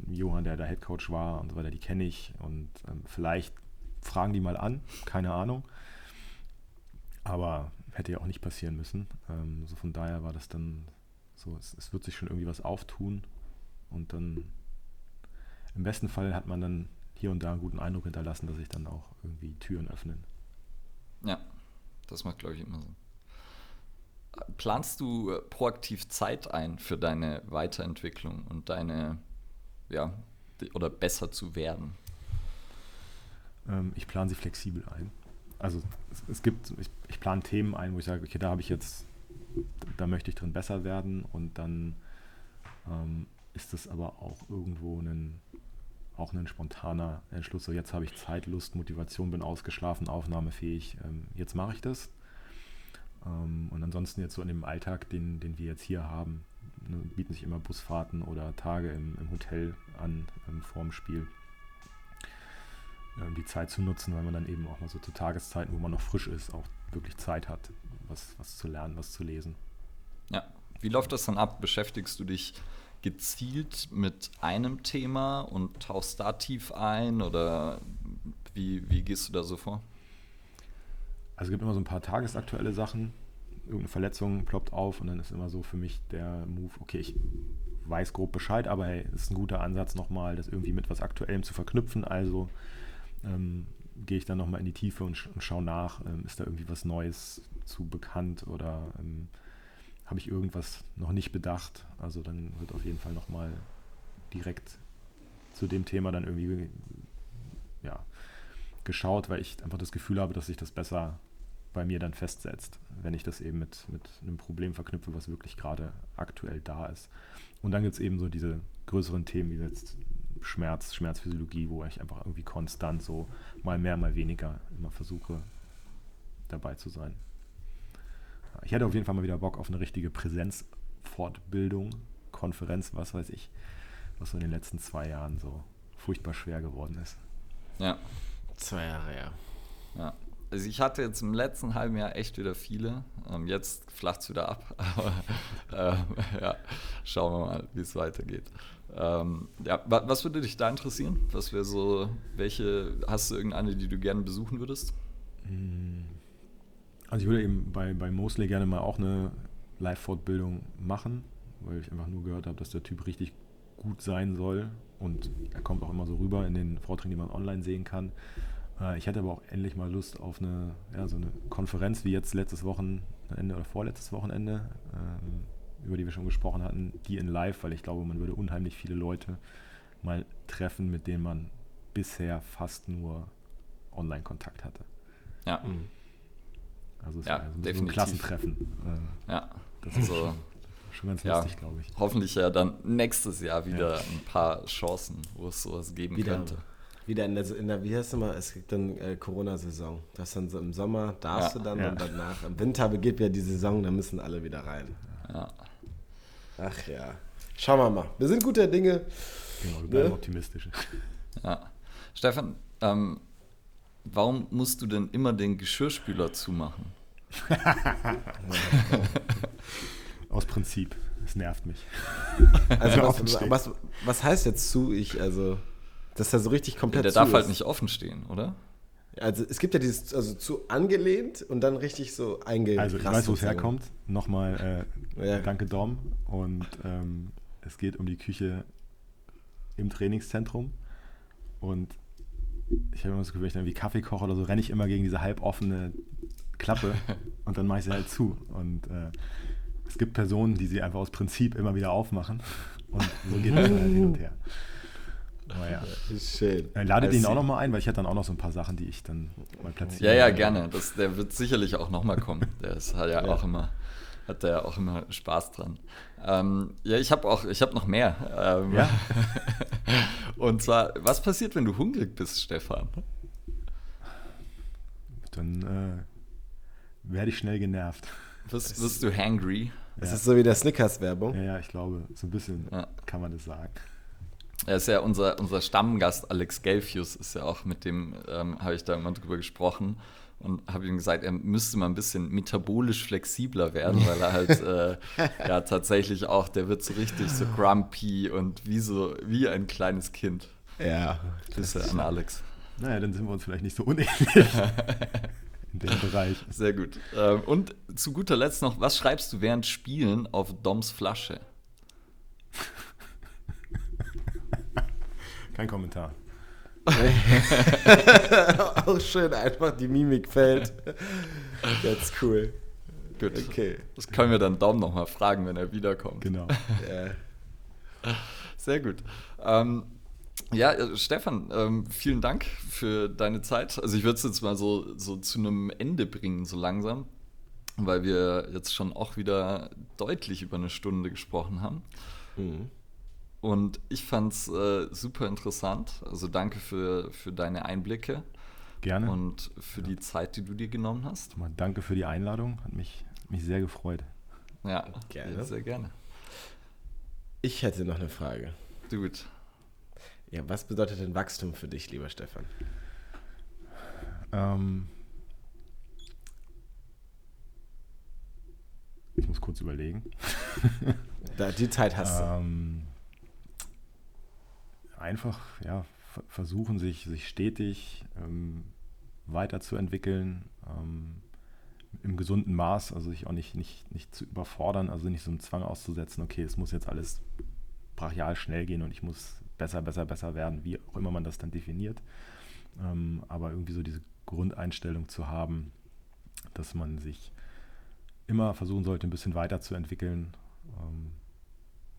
Johann, der da Headcoach war und so weiter, die kenne ich und ähm, vielleicht fragen die mal an, keine Ahnung. Aber hätte ja auch nicht passieren müssen. Ähm, so von daher war das dann so, es, es, wird sich schon irgendwie was auftun und dann im besten Fall hat man dann hier und da einen guten Eindruck hinterlassen, dass sich dann auch irgendwie Türen öffnen. Ja, das macht, glaube ich, immer so. Planst du äh, proaktiv Zeit ein für deine Weiterentwicklung und deine, ja, oder besser zu werden? Ähm, ich plane sie flexibel ein. Also es, es gibt, ich, ich plane Themen ein, wo ich sage, okay, da habe ich jetzt, da möchte ich drin besser werden und dann ähm, ist es aber auch irgendwo ein, auch ein spontaner Entschluss. So, jetzt habe ich Zeit, Lust, Motivation, bin ausgeschlafen, aufnahmefähig, ähm, jetzt mache ich das. Ähm, und ansonsten jetzt so in dem Alltag, den, den wir jetzt hier haben, ne, bieten sich immer Busfahrten oder Tage im, im Hotel an ähm, vorm Spiel. Die Zeit zu nutzen, weil man dann eben auch mal so zu Tageszeiten, wo man noch frisch ist, auch wirklich Zeit hat, was, was zu lernen, was zu lesen. Ja, wie läuft das dann ab? Beschäftigst du dich gezielt mit einem Thema und tauchst da tief ein oder wie, wie gehst du da so vor? Also es gibt immer so ein paar tagesaktuelle Sachen. Irgendeine Verletzung ploppt auf und dann ist immer so für mich der Move, okay, ich weiß grob Bescheid, aber hey, es ist ein guter Ansatz nochmal, das irgendwie mit was Aktuellem zu verknüpfen. Also ähm, gehe ich dann nochmal in die Tiefe und, sch und schaue nach, ähm, ist da irgendwie was Neues zu bekannt oder ähm, habe ich irgendwas noch nicht bedacht. Also dann wird auf jeden Fall nochmal direkt zu dem Thema dann irgendwie ja, geschaut, weil ich einfach das Gefühl habe, dass sich das besser bei mir dann festsetzt, wenn ich das eben mit, mit einem Problem verknüpfe, was wirklich gerade aktuell da ist. Und dann gibt es eben so diese größeren Themen wie jetzt Schmerz, Schmerzphysiologie, wo ich einfach irgendwie konstant so mal mehr, mal weniger immer versuche dabei zu sein. Ich hätte auf jeden Fall mal wieder Bock auf eine richtige Präsenzfortbildung, Konferenz, was weiß ich, was so in den letzten zwei Jahren so furchtbar schwer geworden ist. Ja. Zwei Jahre, ja. Ja. Also ich hatte jetzt im letzten halben Jahr echt wieder viele. Ähm, jetzt flacht es wieder ab. *laughs* Aber ähm, ja, schauen wir mal, wie es weitergeht. Ähm, ja, was würde dich da interessieren? Was wäre so, welche, hast du irgendeine, die du gerne besuchen würdest? Hm. Also ich würde eben bei, bei Mosley gerne mal auch eine Live-Fortbildung machen, weil ich einfach nur gehört habe, dass der Typ richtig gut sein soll und er kommt auch immer so rüber in den Vorträgen, die man online sehen kann. Äh, ich hätte aber auch endlich mal Lust auf eine, ja, so eine Konferenz wie jetzt letztes Wochenende oder vorletztes Wochenende, ähm, über die wir schon gesprochen hatten, die in live, weil ich glaube, man würde unheimlich viele Leute mal treffen, mit denen man bisher fast nur Online-Kontakt hatte. Ja. Mhm. Also es ja, war so ein Klassentreffen. Äh, ja, das ist so. *laughs* Schon ganz lustig, ja, glaube ich. Hoffentlich ja dann nächstes Jahr wieder ja. ein paar Chancen, wo es sowas geben wieder, könnte. Wieder in der, in der, wie heißt es immer, es gibt dann äh, Corona-Saison. Das dann so im Sommer darfst ja, du dann und danach. Im Winter beginnt ja die Saison, da müssen alle wieder rein. Ja. Ach ja. Schauen wir mal. Wir sind guter Dinge. Genau, wir bleiben ne? optimistisch. Ja. Stefan, ähm, warum musst du denn immer den Geschirrspüler zumachen? *laughs* Aus Prinzip. Es nervt mich. Also was, was, was, heißt jetzt zu? Ich, also, das ist ja so richtig komplett Der darf halt nicht offen stehen, oder? Also es gibt ja dieses, also zu angelehnt und dann richtig so eingelehnt. Also ich weiß, wo es herkommt. Nochmal äh, ja. danke Dom. Und ähm, es geht um die Küche im Trainingszentrum. Und ich habe immer das Gefühl, wenn ich dann wie Kaffee koche oder so, renne ich immer gegen diese halboffene Klappe *laughs* und dann mache ich sie halt zu. Und äh, es gibt Personen, die sie einfach aus Prinzip immer wieder aufmachen. Und so geht das halt hin und her. Naja. Schön. Äh, ladet ihn auch noch mal ein, weil ich hätte dann auch noch so ein paar Sachen, die ich dann mal platziere. Ja, ja, gerne. Das, der wird sicherlich auch noch mal kommen. *laughs* Der ist, hat ja, ja. auch immer hat der auch immer Spaß dran. Ähm, ja, ich habe auch, ich habe noch mehr. Ähm, ja. *laughs* und zwar, was passiert, wenn du hungrig bist, Stefan? Dann äh, werde ich schnell genervt. Wirst, wirst du hangry? Das Ja. ist so wie der Snickers-Werbung. Ja, ja, ich glaube, so ein bisschen Ja. kann man das sagen. Er ist ja unser, unser Stammgast, Alex Gelfius, ist ja auch mit dem, ähm, habe ich da immer drüber gesprochen und habe ihm gesagt, er müsste mal ein bisschen metabolisch flexibler werden, weil er halt äh, ja tatsächlich auch, der wird so richtig so grumpy und wie so, wie ein kleines Kind. Ja. Grüße an Alex. Naja, dann sind wir uns vielleicht nicht so unähnlich *laughs* in dem Bereich. Sehr gut. Ähm, und zu guter Letzt noch, was schreibst du während Spielen auf Doms Flasche? Kein Kommentar. *laughs* Auch schön, einfach die Mimik fällt. That's cool. Gut. Okay. Das können wir dann Dom nochmal fragen, wenn er wiederkommt. Genau. Ja. Sehr gut. Ähm, ja, äh, Stefan, ähm, vielen Dank für deine Zeit. Also ich würde es jetzt mal so, so zu einem Ende bringen, so langsam, weil wir jetzt schon auch wieder deutlich über eine Stunde gesprochen haben. Mhm. Und ich fand es äh, super interessant. Also danke für, für deine Einblicke Gerne. und für die Zeit, die du dir genommen hast. Mal danke für die Einladung. Hat mich, mich sehr gefreut. Ja, Gerne. sehr gerne. Ich hätte noch eine Frage. Gut. Ja, was bedeutet denn Wachstum für dich, lieber Stefan? Ähm, ich muss kurz überlegen. Da, die Zeit hast du. Ähm, einfach ja, ver- versuchen, sich, sich stetig ähm, weiterzuentwickeln, ähm, im gesunden Maß, also sich auch nicht, nicht, nicht zu überfordern, also nicht so einen Zwang auszusetzen, okay, es muss jetzt alles brachial schnell gehen und ich muss besser, besser, besser werden, wie auch immer man das dann definiert. Ähm, aber irgendwie so diese Grundeinstellung zu haben, dass man sich immer versuchen sollte, ein bisschen weiterzuentwickeln. Ähm,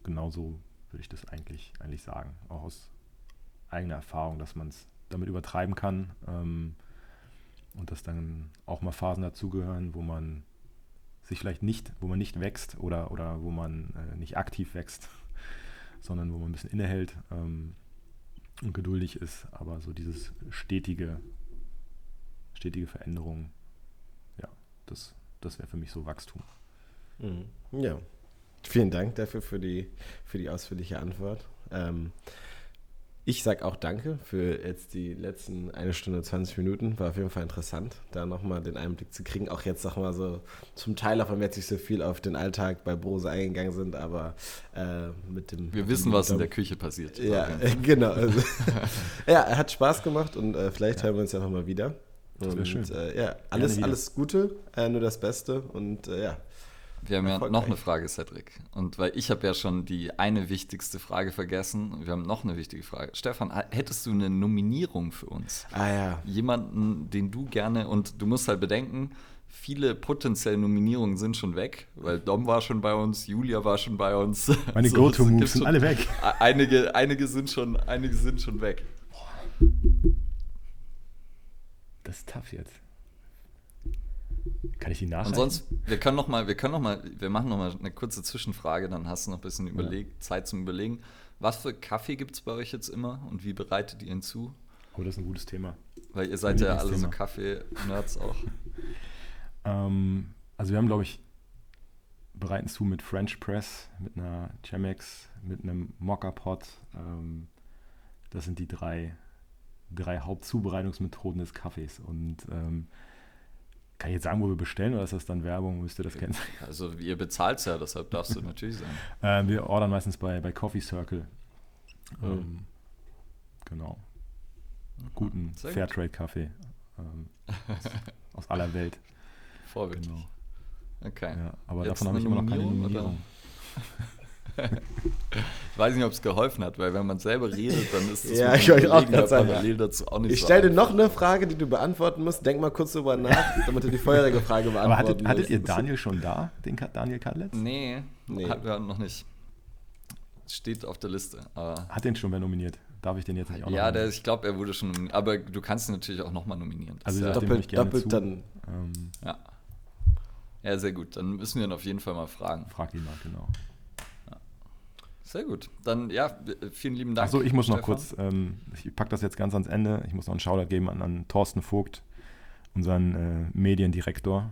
genauso würde ich das eigentlich, eigentlich sagen. Auch aus eigener Erfahrung, dass man es damit übertreiben kann ähm, und dass dann auch mal Phasen dazugehören, wo man sich vielleicht nicht, wo man nicht wächst oder, oder wo man äh, nicht aktiv wächst, *laughs* sondern wo man ein bisschen innehält ähm, und geduldig ist. Aber so dieses stetige, stetige Veränderung, ja, das, das wäre für mich so Wachstum. Mhm. Ja. Vielen Dank dafür für die, für die ausführliche Antwort. Ähm, ich sage auch danke für jetzt die letzten eine Stunde 20 Minuten. War auf jeden Fall interessant, da nochmal den Einblick zu kriegen. Auch jetzt nochmal so zum Teil, auch wenn wir jetzt nicht so viel auf den Alltag bei Brose eingegangen sind, aber äh, mit dem. Wir wissen, dem- was in der Küche passiert. Ja, *laughs* genau. Also, *laughs* ja, hat Spaß gemacht und äh, vielleicht hören wir uns ja nochmal wieder. Das Und, schön. Äh, ja, alles, alles Gute, äh, nur das Beste und äh, ja. Wir haben ja noch eine Frage, Cedric. Und weil ich habe ja schon die eine wichtigste Frage vergessen, wir haben noch eine wichtige Frage. Stefan, hättest du eine Nominierung für uns? Ah ja. Jemanden, den du gerne, und du musst halt bedenken, viele potenzielle Nominierungen sind schon weg, weil Dom war schon bei uns, Julia war schon bei uns. Meine *laughs* So, Go-To-Moves sind schon- alle weg. Einige, einige, sind schon, einige sind schon weg. Das ist tough jetzt. Kann ich die nachreichen? Und sonst, wir können noch mal, wir können noch mal, wir machen noch mal eine kurze Zwischenfrage, dann hast du noch ein bisschen überlegt, Zeit zum Überlegen. Was für Kaffee gibt es bei euch jetzt immer und wie bereitet ihr ihn zu? Oh, das ist ein gutes Thema. Weil ihr seid ja alle so Lieblingsthema. Kaffee-Nerds auch. *laughs* Ähm, also wir haben, glaube ich, bereiten zu mit French Press, mit einer Chemex, mit einem Mocker-Pot. Ähm, das sind die drei, drei Hauptzubereitungsmethoden des Kaffees. Und ähm, kann ich jetzt sagen, wo wir bestellen oder ist das dann Werbung? Müsst ihr das kennen? Also ihr bezahlt ja, deshalb darfst du natürlich sagen. *laughs* Äh, wir ordern meistens bei, bei Coffee Circle. Mhm. Ähm, genau. Guten. Fairtrade-Kaffee. Ähm, aus, *laughs* aus aller Welt. Vorbildlich. Genau. Okay. Ja, aber Jetzt davon habe ich immer noch keine Nominierung. Ich weiß nicht, ob es geholfen hat, weil wenn man selber redet, dann ist das Ja, ich wollte auch ja sagen. parallel dazu auch nicht Ich so stelle dir noch eine Frage, die du beantworten musst. Denk mal kurz drüber nach, damit du die vorherige Frage beantworten Aber hattet, hattet ihr. Daniel schon da, den Daniel Kadletz? Nee, Nee. hatten wir noch nicht. Steht auf der Liste. Aber Hat den schon wer nominiert? Darf ich den jetzt nicht auch noch ja, der, ich glaube, er wurde schon nominiert. Aber du kannst ihn natürlich auch nochmal nominieren. Das Also ist ich ja, Doppelt, ich gerne doppelt zu. dann. Ähm, ja. ja, sehr gut. Dann müssen wir ihn auf jeden Fall mal fragen. frag ihn mal, genau. Sehr gut. Dann, ja, vielen lieben Dank. Achso, ich muss noch Stefan. kurz, ähm, ich packe das jetzt ganz ans Ende. Ich muss noch einen Shoutout geben an, an Thorsten Vogt, unseren äh, Mediendirektor.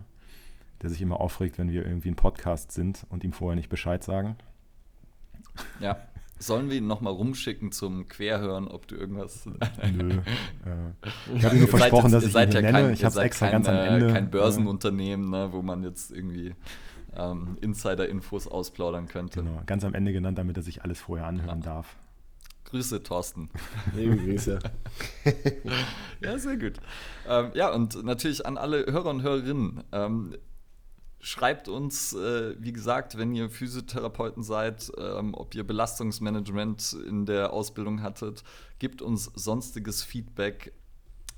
der sich immer aufregt, wenn wir irgendwie ein Podcast sind und ihm vorher nicht Bescheid sagen. Ja. Sollen wir ihn nochmal rumschicken zum Querhören, ob du irgendwas. *laughs* Nö. Äh, ich habe ihm *laughs* nur versprochen, dass ich ihn ja nenne. Kein, ich habe es extra kein, ganz am Ende. kein Börsenunternehmen, ne, wo man jetzt irgendwie ähm, Insider-Infos ausplaudern könnte. Genau, ganz am Ende genannt, damit er sich alles vorher anhören ja. darf. Grüße, Thorsten. Liebe Grüße. *laughs* ja, sehr gut. Ähm, ja, und natürlich an alle Hörer und Hörerinnen. Ähm, schreibt uns, äh, wie gesagt, wenn ihr Physiotherapeuten seid, ähm, ob ihr Belastungsmanagement in der Ausbildung hattet, gebt uns sonstiges Feedback.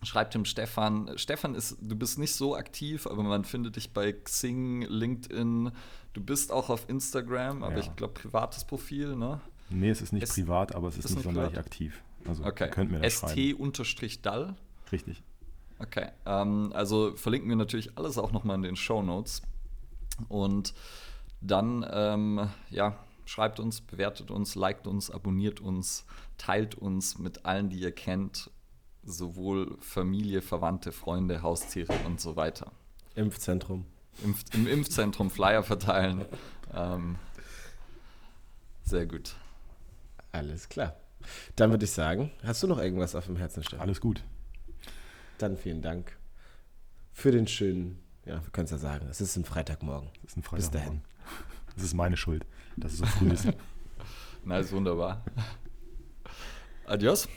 Schreibt dem Stefan. Stefan ist, du bist nicht so aktiv, aber man findet dich bei Xing, LinkedIn. Du bist auch auf Instagram, aber ja. ich glaube privates Profil, ne? Nee, es ist nicht es privat, aber es ist, ist nicht sonderlich aktiv. Also okay. könnt mir das ST-Dall. Richtig. Okay. Ähm, also verlinken wir natürlich alles auch nochmal in den Show Notes. Und dann, ähm, ja, schreibt uns, bewertet uns, liked uns, abonniert uns, teilt uns mit allen, die ihr kennt, sowohl Familie, Verwandte, Freunde, Haustiere und so weiter. Impfzentrum. Impf, Im Impfzentrum Flyer verteilen. Ähm, sehr gut. Alles klar. Dann würde ich sagen, hast du noch irgendwas auf dem Herzen, Stefan? Alles gut. Dann vielen Dank für den schönen ja, wir können es ja sagen. Es ist ein Freitagmorgen. Es ist ein Freitagmorgen. Bis dahin. Es ist meine Schuld, dass es so früh ist. *laughs* Na, ist wunderbar. Adios.